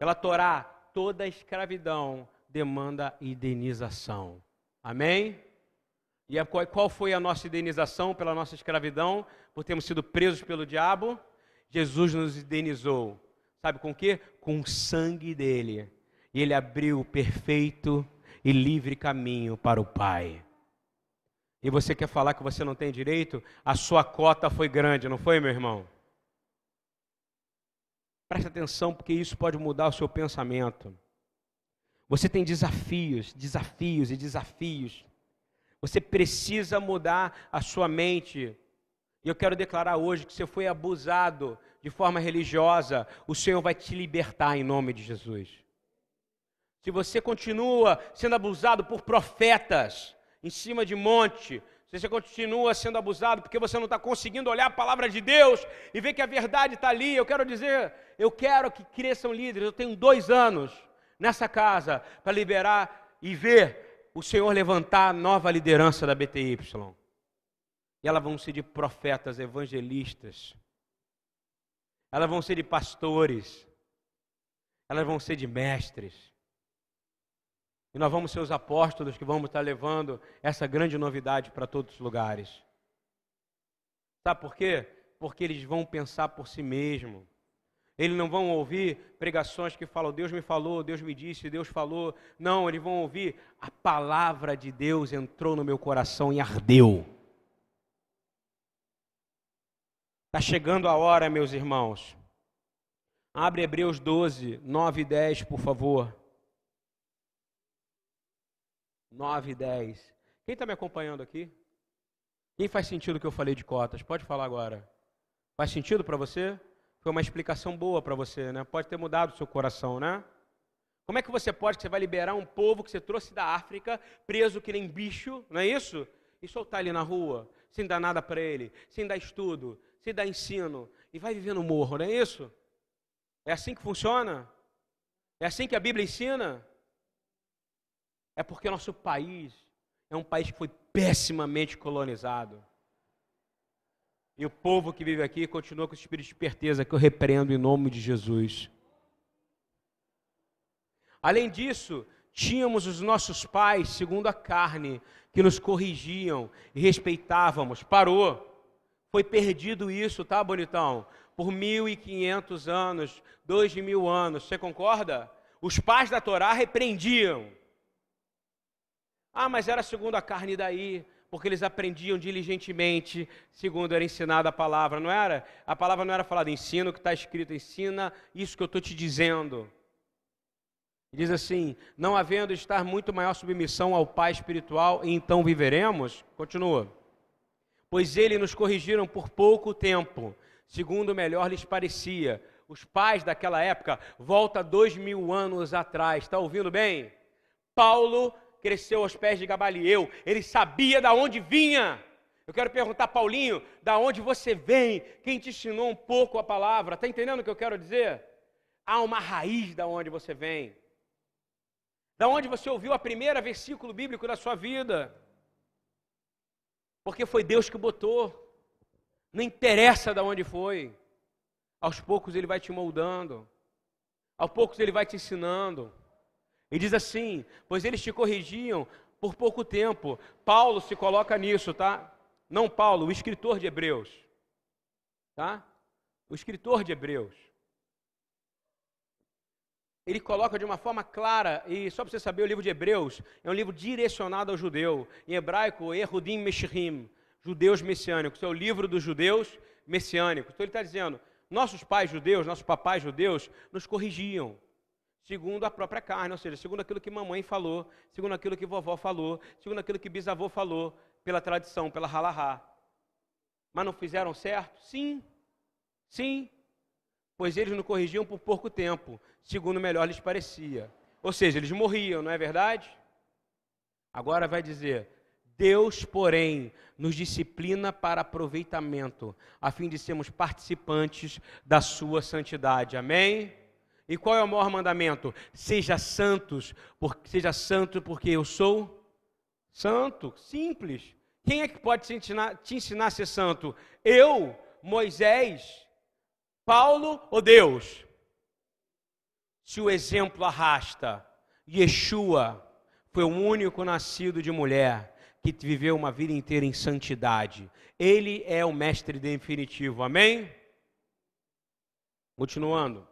Pela Torá, toda escravidão demanda indenização. Amém? E qual foi a nossa indenização pela nossa escravidão? Por termos sido presos pelo diabo? Jesus nos indenizou. Sabe com o quê? Com o sangue dele. E ele abriu o perfeito e livre caminho para o Pai. E você quer falar que você não tem direito? A sua cota foi grande, não foi, meu irmão? Preste atenção, porque isso pode mudar o seu pensamento. Você tem desafios, desafios e desafios. Você precisa mudar a sua mente. E eu quero declarar hoje que você foi abusado de forma religiosa, o Senhor vai te libertar em nome de Jesus. Se você continua sendo abusado por profetas em cima de monte, você continua sendo abusado porque você não está conseguindo olhar a palavra de Deus e ver que a verdade está ali. Eu quero dizer, eu quero que cresçam líderes. Eu tenho dois anos nessa casa para liberar e ver o Senhor levantar a nova liderança da BTY. E elas vão ser de profetas, evangelistas. Elas vão ser de pastores. Elas vão ser de mestres. E nós vamos ser os apóstolos que vamos estar levando essa grande novidade para todos os lugares. Sabe por quê? Porque eles vão pensar por si mesmos. Eles não vão ouvir pregações que falam, Deus me falou, Deus me disse, Deus falou. Não, eles vão ouvir, a palavra de Deus entrou no meu coração e ardeu. Está chegando a hora, meus irmãos. Abre Hebreus 12, 9 e 10, por favor. 9 e 10. Quem está me acompanhando aqui? Quem faz sentido o que eu falei de cotas? Pode falar agora. Faz sentido para você? Foi uma explicação boa para você, né? Pode ter mudado o seu coração, né? Como é que você pode, que você vai liberar um povo que você trouxe da África, preso que nem bicho, não é isso? E soltar ele na rua, sem dar nada para ele, sem dar estudo, sem dar ensino, e vai viver no morro, não é isso? É assim que funciona? É assim que a Bíblia ensina? É porque nosso país é um país que foi pessimamente colonizado. E o povo que vive aqui continua com o espírito de esperteza que eu repreendo em nome de Jesus. Além disso, tínhamos os nossos pais, segundo a carne, que nos corrigiam e respeitávamos. Parou. Foi perdido isso, tá, bonitão? Por 1.500 anos, dois mil anos. Você concorda? Os pais da Torá repreendiam. Ah, mas era segundo a carne daí, porque eles aprendiam diligentemente, segundo era ensinada a palavra, não era? A palavra não era falada, ensina o que está escrito, ensina isso que eu estou te dizendo. Diz assim: não havendo estar muito maior submissão ao Pai espiritual, então viveremos? Continua. Pois ele nos corrigiram por pouco tempo, segundo melhor lhes parecia. Os pais daquela época, volta dois mil anos atrás, está ouvindo bem? Paulo cresceu aos pés de Gabaliel, ele sabia da onde vinha. Eu quero perguntar, Paulinho, da onde você vem? Quem te ensinou um pouco a palavra? Está entendendo o que eu quero dizer? Há uma raiz da onde você vem. Da onde você ouviu a primeira versículo bíblico da sua vida. Porque foi Deus que botou. Não interessa de onde foi. Aos poucos ele vai te moldando. Aos poucos ele vai te ensinando. E diz assim: pois eles te corrigiam por pouco tempo. Paulo se coloca nisso, tá? Não Paulo, o escritor de Hebreus. Tá? O escritor de Hebreus. Ele coloca de uma forma clara, e só para você saber, o livro de Hebreus é um livro direcionado ao judeu. Em hebraico, Erudim Meshrim, judeus messiânicos. É o livro dos judeus messiânicos. Então ele está dizendo: nossos pais judeus, nossos papais judeus, nos corrigiam segundo a própria carne, ou seja, segundo aquilo que mamãe falou, segundo aquilo que vovó falou, segundo aquilo que bisavô falou, pela tradição, pela halahá. Mas não fizeram certo? Sim, sim, pois eles não corrigiam por pouco tempo, segundo melhor lhes parecia. Ou seja, eles morriam, não é verdade? Agora vai dizer: Deus, porém, nos disciplina para aproveitamento, a fim de sermos participantes da sua santidade. Amém? E qual é o maior mandamento? Seja santos, porque, seja santo porque eu sou santo. Simples. Quem é que pode te ensinar, te ensinar a ser santo? Eu, Moisés, Paulo ou Deus? Se o exemplo arrasta, Yeshua foi o único nascido de mulher que viveu uma vida inteira em santidade. Ele é o mestre definitivo. Amém? Continuando.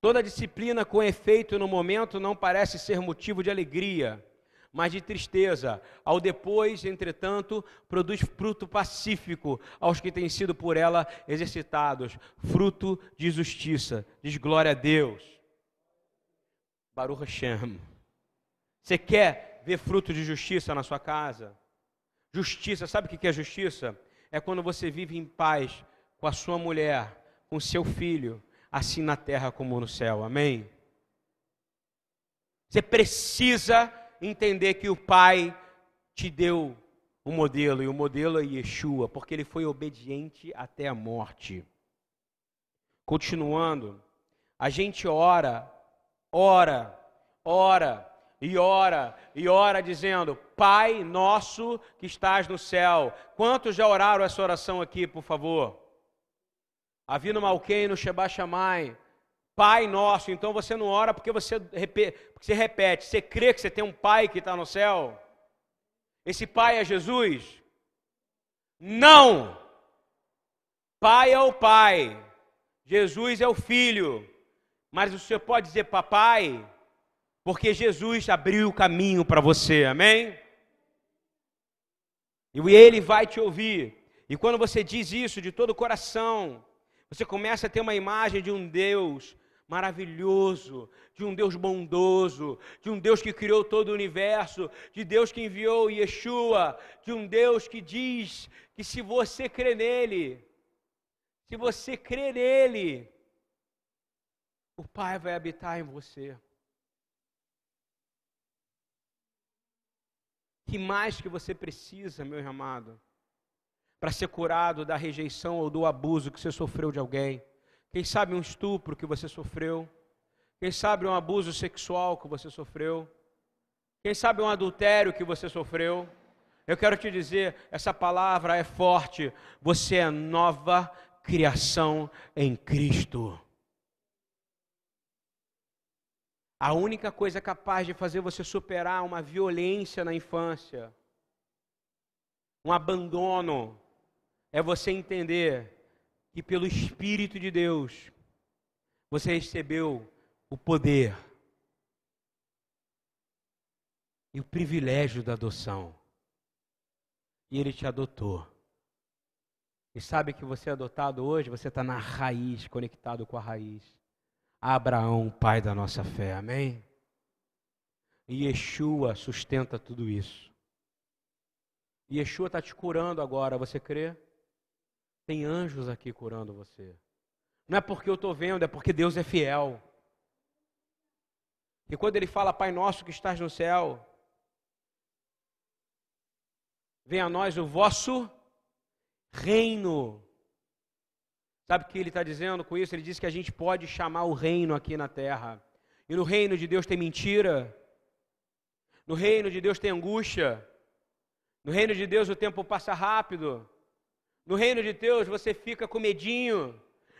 Toda disciplina com efeito no momento não parece ser motivo de alegria, mas de tristeza. Ao depois, entretanto, produz fruto pacífico aos que têm sido por ela exercitados, fruto de justiça. Diz glória a Deus. Baruch Hashem. Você quer ver fruto de justiça na sua casa? Justiça, sabe o que é justiça? É quando você vive em paz com a sua mulher, com seu filho, assim na terra como no céu. Amém? Você precisa entender que o Pai te deu um modelo, e o modelo é Yeshua, porque ele foi obediente até a morte. Continuando, a gente ora, ora, ora e ora e ora dizendo: Pai nosso que estás no céu. Quantos já oraram essa oração aqui, por favor? Avino Malquém no Sheba Shammai. Pai nosso. Então você não ora porque você, repete, porque você repete. Você crê que você tem um pai que está no céu? Esse pai é Jesus? Não! Pai é o pai. Jesus é o filho. Mas você pode dizer papai, porque Jesus abriu o caminho para você, amém? E ele vai te ouvir. E quando você diz isso de todo o coração, você começa a ter uma imagem de um Deus maravilhoso, de um Deus bondoso, de um Deus que criou todo o universo, de Deus que enviou Yeshua, de um Deus que diz que se você crê nele, se você crê nele, o Pai vai habitar em você. Que mais que você precisa, meu amado, para ser curado da rejeição ou do abuso que você sofreu de alguém? Quem sabe um estupro que você sofreu? Quem sabe um abuso sexual que você sofreu? Quem sabe um adultério que você sofreu? Eu quero te dizer, essa palavra é forte. Você é nova criação em Cristo. A única coisa capaz de fazer você superar uma violência na infância, um abandono, é você entender que pelo Espírito de Deus você recebeu o poder e o privilégio da adoção. E Ele te adotou. E sabe que você é adotado hoje, você está na raiz, conectado com a raiz. Abraão, pai da nossa fé, amém? E Yeshua sustenta tudo isso. E Yeshua está te curando agora, você crê? Tem anjos aqui curando você. Não é porque eu estou vendo, é porque Deus é fiel. E quando ele fala, Pai nosso que estás no céu, venha a nós o vosso reino. Sabe o que ele está dizendo com isso? Ele diz que a gente pode chamar o reino aqui na terra. E no reino de Deus tem mentira. No reino de Deus tem angústia. No reino de Deus o tempo passa rápido. No reino de Deus você fica com medinho.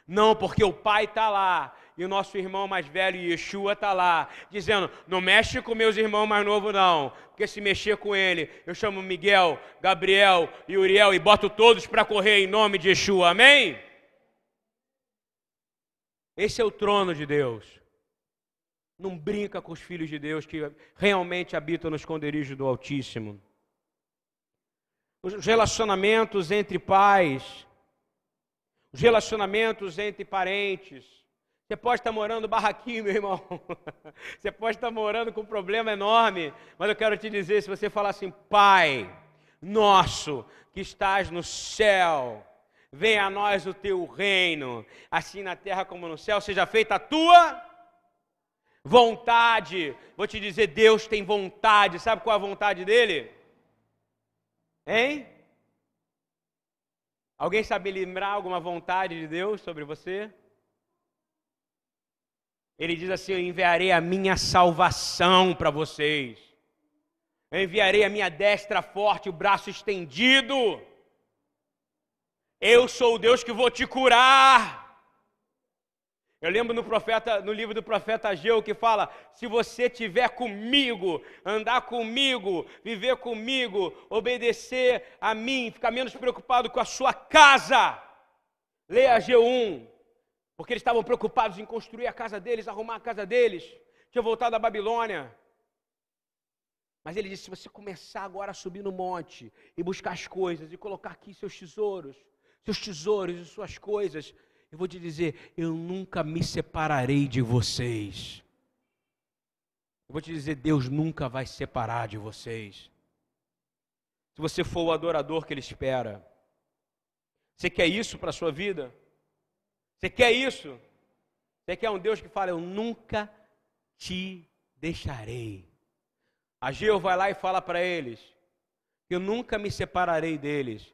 Não, porque o pai está lá e o nosso irmão mais velho, Yeshua, está lá, dizendo: Não mexe com meus irmãos mais novos, não, porque se mexer com ele, eu chamo Miguel, Gabriel e Uriel e boto todos para correr em nome de Yeshua, amém? Esse é o trono de Deus. Não brinca com os filhos de Deus que realmente habitam no esconderijo do Altíssimo. Os relacionamentos entre pais, os relacionamentos entre parentes. Você pode estar morando barraquinho, meu irmão. [laughs] Você pode estar morando com um problema enorme. Mas eu quero te dizer: se você falar assim, Pai nosso que estás no céu, venha a nós o teu reino, assim na terra como no céu, seja feita a tua vontade. Vou te dizer, Deus tem vontade. Sabe qual é a vontade dele? Hein? Alguém sabe lembrar alguma vontade de Deus sobre você? Ele diz assim: Eu enviarei a minha salvação para vocês. Eu enviarei a minha destra forte, o braço estendido. Eu sou o Deus que vou te curar. Eu lembro no, profeta, no livro do profeta Ageu que fala: se você tiver comigo, andar comigo, viver comigo, obedecer a mim, ficar menos preocupado com a sua casa. Leia Ageu 1, porque eles estavam preocupados em construir a casa deles, arrumar a casa deles, tinha voltado da Babilônia. Mas ele disse: se você começar agora a subir no monte e buscar as coisas e colocar aqui seus tesouros, seus tesouros e suas coisas, eu vou te dizer, eu nunca me separarei de vocês. Eu vou te dizer, Deus nunca vai separar de vocês. Se você for o adorador que Ele espera, você quer isso para a sua vida? Você quer isso? Você quer um Deus que fala, eu nunca te deixarei. Ageu vai lá e fala para eles, eu nunca me separarei deles.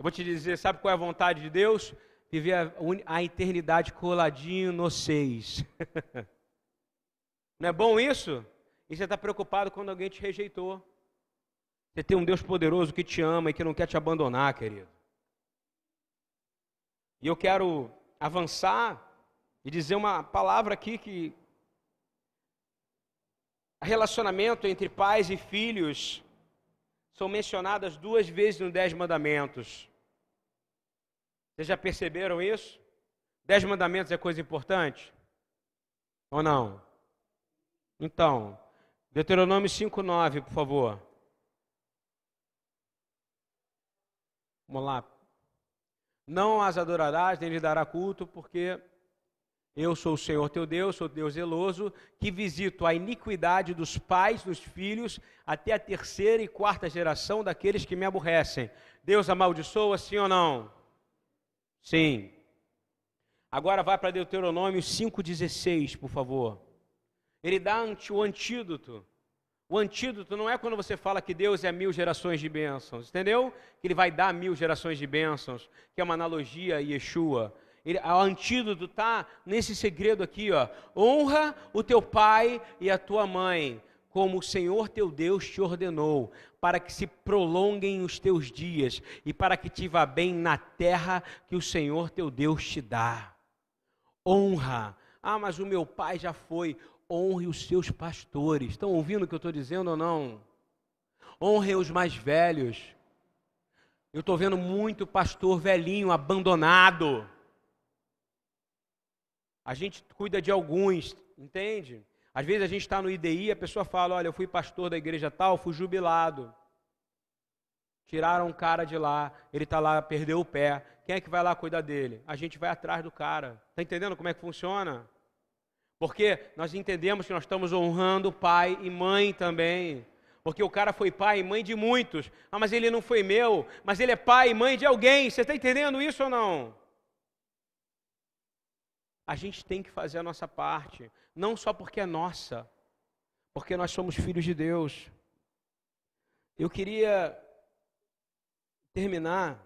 Eu vou te dizer, sabe qual é a vontade de Deus? Viver a, a eternidade coladinho no seis. [laughs] Não é bom isso? E você está preocupado quando alguém te rejeitou. Você tem um Deus poderoso que te ama e que não quer te abandonar, querido. E eu quero avançar e dizer uma palavra aqui que relacionamento entre pais e filhos são mencionadas duas vezes no Dez Mandamentos. Vocês já perceberam isso? Dez mandamentos é coisa importante? Ou não? Então, Deuteronômio 5,9, por favor. Vamos lá. Não as adorarás, nem lhe dará culto, porque Eu sou o Senhor teu Deus, sou Deus zeloso, que visito a iniquidade dos pais dos filhos até a terceira e quarta geração daqueles que me aborrecem. Deus amaldiçoa, sim ou não? Sim. Agora vai para Deuteronômio 5,16, por favor. Ele dá o antídoto. O antídoto não é quando você fala que Deus é mil gerações de bênçãos, entendeu? Que Ele vai dar mil gerações de bênçãos, que é uma analogia a Yeshua. Ele, o antídoto está nesse segredo aqui, ó. Honra o teu pai e a tua mãe, como o Senhor teu Deus te ordenou, para que se prolonguem os teus dias e para que te vá bem na terra que o Senhor teu Deus te dá. Honra. Ah, mas o meu pai já foi. Honre os seus pastores. Estão ouvindo o que eu estou dizendo ou não? Honre os mais velhos. Eu estou vendo muito pastor velhinho abandonado. A gente cuida de alguns, entende? Às vezes a gente está no IDI, a pessoa fala: Olha, eu fui pastor da igreja tal, fui jubilado. Tiraram um cara de lá, ele está lá, perdeu o pé. Quem é que vai lá cuidar dele? A gente vai atrás do cara. Está entendendo como é que funciona? Porque nós entendemos que nós estamos honrando pai e mãe também. Porque o cara foi pai e mãe de muitos. Ah, mas ele não foi meu, mas ele é pai e mãe de alguém. Você está entendendo isso ou não? A gente tem que fazer a nossa parte não só porque é nossa, porque nós somos filhos de Deus. Eu queria terminar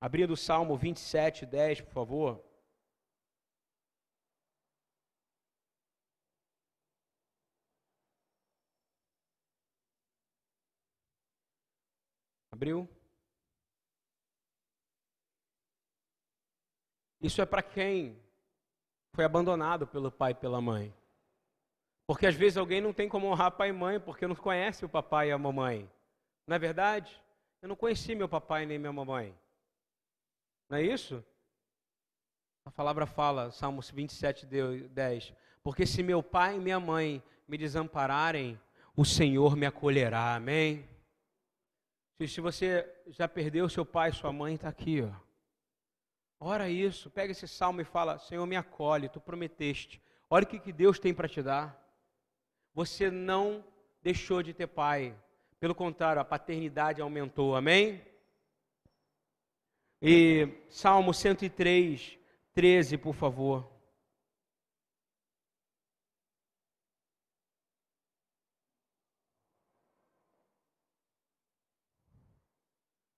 abrindo o Salmo 27, 10, por favor. Abriu? Isso é para quem foi abandonado pelo pai e pela mãe. Porque às vezes alguém não tem como honrar pai e mãe porque não conhece o papai e a mamãe. Não é verdade? Eu não conheci meu papai nem minha mamãe. Não é isso? A palavra fala, Salmos 27, 10. Porque se meu pai e minha mãe me desampararem, o Senhor me acolherá. Amém? Se você já perdeu seu pai e sua mãe, está aqui, ó. Ora isso, pega esse salmo e fala: Senhor, me acolhe, tu prometeste. Olha o que, Deus tem para te dar. Você não deixou de ter pai. Pelo contrário, a paternidade aumentou. Amém? E Salmo 103, 13, por favor.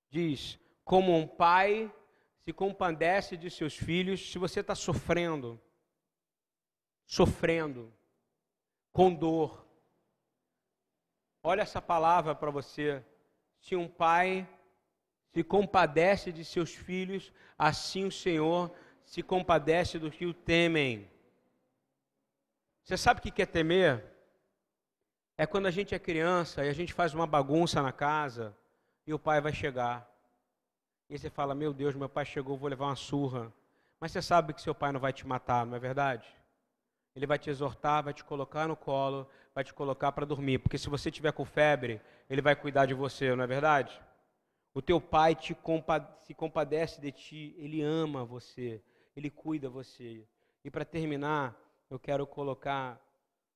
Diz: Como um pai se compadece de seus filhos, se você está sofrendo, sofrendo, com dor. Olha essa palavra para você. Se um pai se compadece de seus filhos, assim o Senhor se compadece dos que o temem. Você sabe o que é temer? É quando a gente é criança e a gente faz uma bagunça na casa e o pai vai chegar. E você fala: Meu Deus, meu pai chegou, vou levar uma surra. Mas você sabe que seu pai não vai te matar, não é verdade? Ele vai te exortar, vai te colocar no colo, vai te colocar para dormir. Porque se você tiver com febre, ele vai cuidar de você, não é verdade? O teu pai te se compadece de ti, ele ama você, ele cuida você. E para terminar, eu quero colocar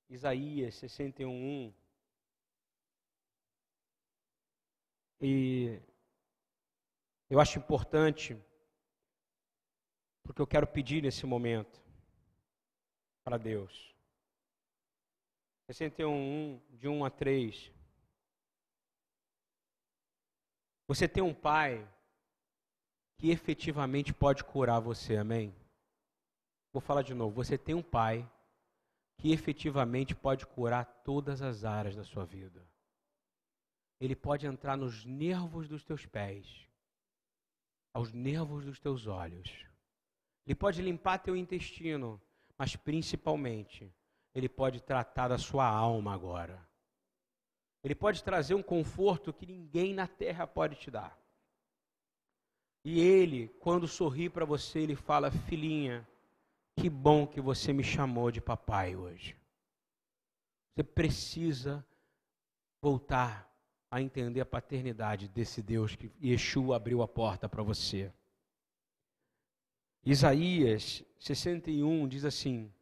Isaías 61:1. E eu acho importante, porque eu quero pedir nesse momento para Deus. 61, de 1 a 3. Você tem um pai que efetivamente pode curar você, amém? Vou falar de novo. Você tem um pai que efetivamente pode curar todas as áreas da sua vida. Ele pode entrar nos nervos dos teus pés aos nervos dos teus olhos. Ele pode limpar teu intestino, mas principalmente, ele pode tratar da sua alma agora. Ele pode trazer um conforto que ninguém na terra pode te dar. E ele, quando sorri para você, ele fala: Filhinha, que bom que você me chamou de papai hoje. Você precisa voltar a entender a paternidade desse Deus que Yeshua abriu a porta para você. Isaías 61 diz assim.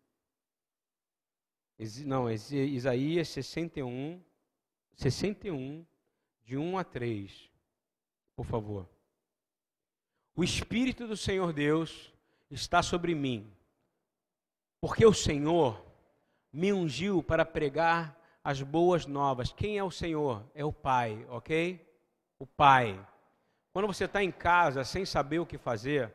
Não, Isaías 61, 61, de 1 a 3. Por favor. O Espírito do Senhor Deus está sobre mim, porque o Senhor me ungiu para pregar as boas novas. Quem é o Senhor? É o Pai, ok? O Pai. Quando você está em casa sem saber o que fazer,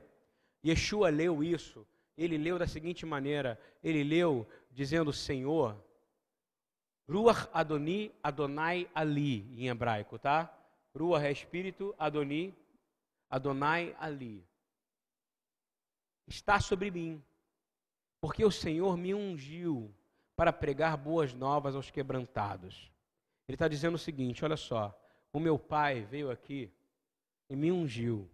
Yeshua leu isso. Ele leu da seguinte maneira: ele leu dizendo Senhor, Ruach Adoni Adonai Ali, em hebraico, tá? Ruach é espírito, Adoni, Adonai Ali. Está sobre mim, porque o Senhor me ungiu para pregar boas novas aos quebrantados. Ele está dizendo o seguinte: olha só, o meu pai veio aqui e me ungiu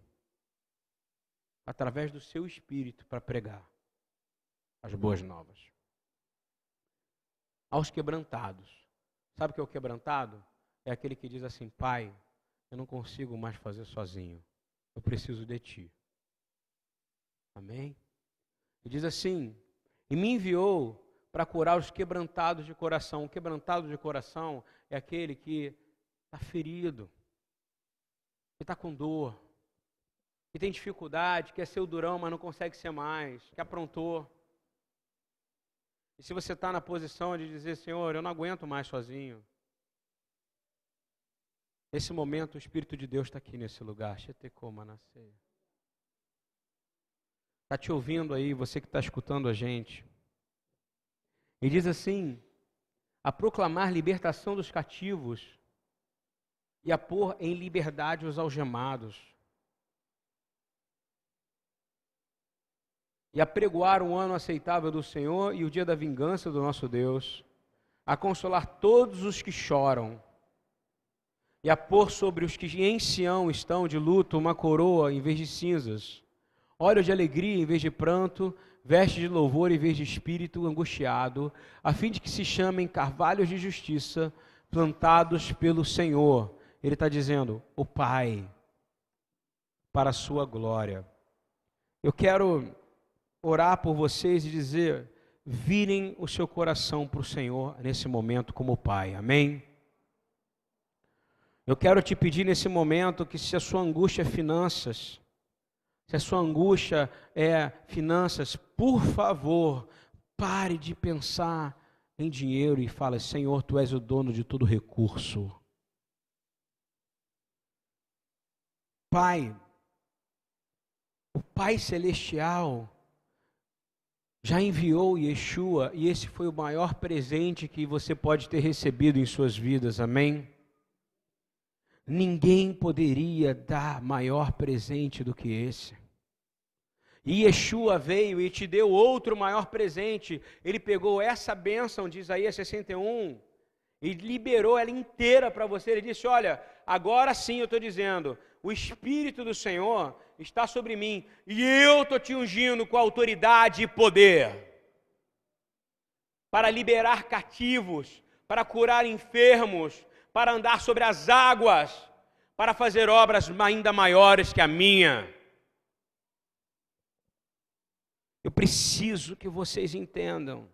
através do seu espírito para pregar as boas novas aos quebrantados. Sabe o que é o quebrantado? É aquele que diz assim: Pai, eu não consigo mais fazer sozinho, eu preciso de Ti. Amém? E diz assim: E me enviou para curar os quebrantados de coração. O quebrantado de coração é aquele que está ferido, que está com dor, que tem dificuldade, quer ser o durão, mas não consegue ser mais, que aprontou. E se você está na posição de dizer, Senhor, eu não aguento mais sozinho. Nesse momento, o Espírito de Deus está aqui nesse lugar. Está te ouvindo aí, você que está escutando a gente. E diz assim: a proclamar libertação dos cativos e a pôr em liberdade os algemados. E a pregoar um ano aceitável do Senhor e o dia da vingança do nosso Deus, a consolar todos os que choram, e a pôr sobre os que em Sião estão de luto uma coroa em vez de cinzas, óleo de alegria em vez de pranto, veste de louvor em vez de espírito angustiado, a fim de que se chamem carvalhos de justiça, plantados pelo Senhor. Ele está dizendo, o Pai, para a sua glória. Eu quero orar por vocês e dizer: virem o seu coração para o Senhor nesse momento como Pai. Amém? Eu quero te pedir nesse momento que se a sua angústia é finanças, se a sua angústia é finanças, por favor, pare de pensar em dinheiro e fale: Senhor, tu és o dono de todo recurso. Pai, o Pai Celestial já enviou Yeshua e esse foi o maior presente que você pode ter recebido em suas vidas, amém? Ninguém poderia dar maior presente do que esse. E Yeshua veio e te deu outro maior presente. Ele pegou essa bênção de Isaías 61 e liberou ela inteira para você. Ele disse: Olha, agora sim eu estou dizendo, o Espírito do Senhor está sobre mim e eu estou te ungindo com autoridade e poder para liberar cativos, para curar enfermos, para andar sobre as águas, para fazer obras ainda maiores que a minha. Eu preciso que vocês entendam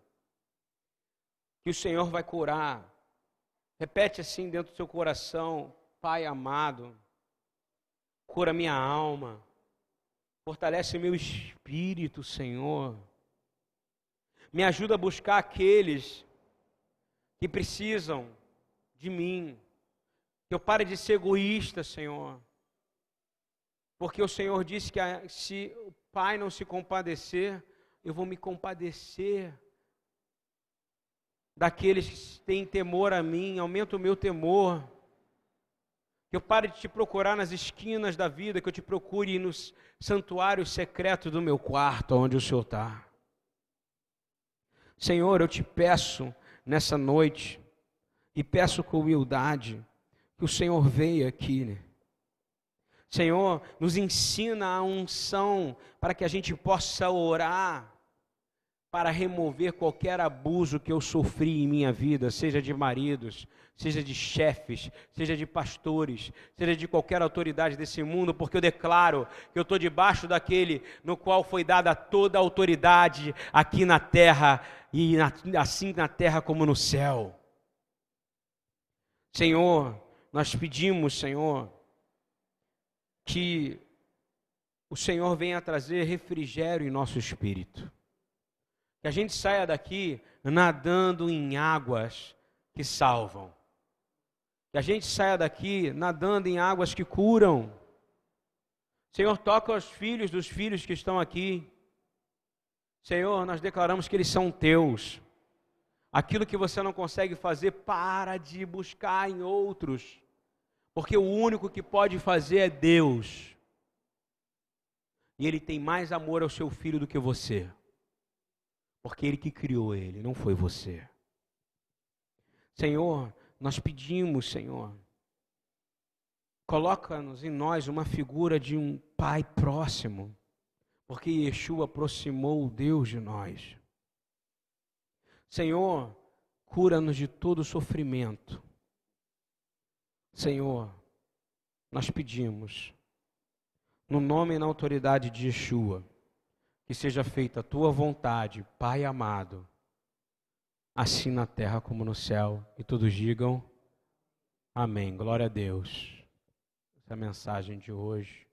que o Senhor vai curar. Repete assim dentro do seu coração, Pai amado, cura minha alma, fortalece meu espírito, Senhor. Me ajuda a buscar aqueles que precisam de mim. Que eu pare de ser egoísta, Senhor. Porque o Senhor disse que se o Pai não se compadecer, eu vou me compadecer daqueles que têm temor a mim, aumenta o meu temor. Que eu pare de te procurar nas esquinas da vida, que eu te procure nos santuários secretos do meu quarto, onde o Senhor está. Senhor, eu te peço nessa noite, e peço com humildade, que o Senhor venha aqui, né? Senhor, nos ensina a unção para que a gente possa orar para remover qualquer abuso que eu sofri em minha vida, seja de maridos, seja de chefes, seja de pastores, seja de qualquer autoridade desse mundo, porque eu declaro que eu estou debaixo daquele no qual foi dada toda a autoridade aqui na terra, e na, assim na terra como no céu. Senhor, nós pedimos, Senhor, que o Senhor venha trazer refrigério em nosso espírito. Que a gente saia daqui nadando em águas que salvam. Que a gente saia daqui nadando em águas que curam. Senhor, toca os filhos dos filhos que estão aqui. Senhor, nós declaramos que eles são teus. Aquilo que você não consegue fazer, para de buscar em outros. Porque o único que pode fazer é Deus. E Ele tem mais amor ao seu filho do que você. Porque Ele que criou ele, não foi você. Senhor, nós pedimos, Senhor, coloca-nos em nós uma figura de um pai próximo, porque Yeshua aproximou Deus de nós. Senhor, cura-nos de todo sofrimento. Senhor, nós pedimos, no nome e na autoridade de Yeshua, que seja feita a tua vontade, Pai amado assim na terra como no céu. E todos digam amém. Glória a Deus. Essa é a mensagem de hoje.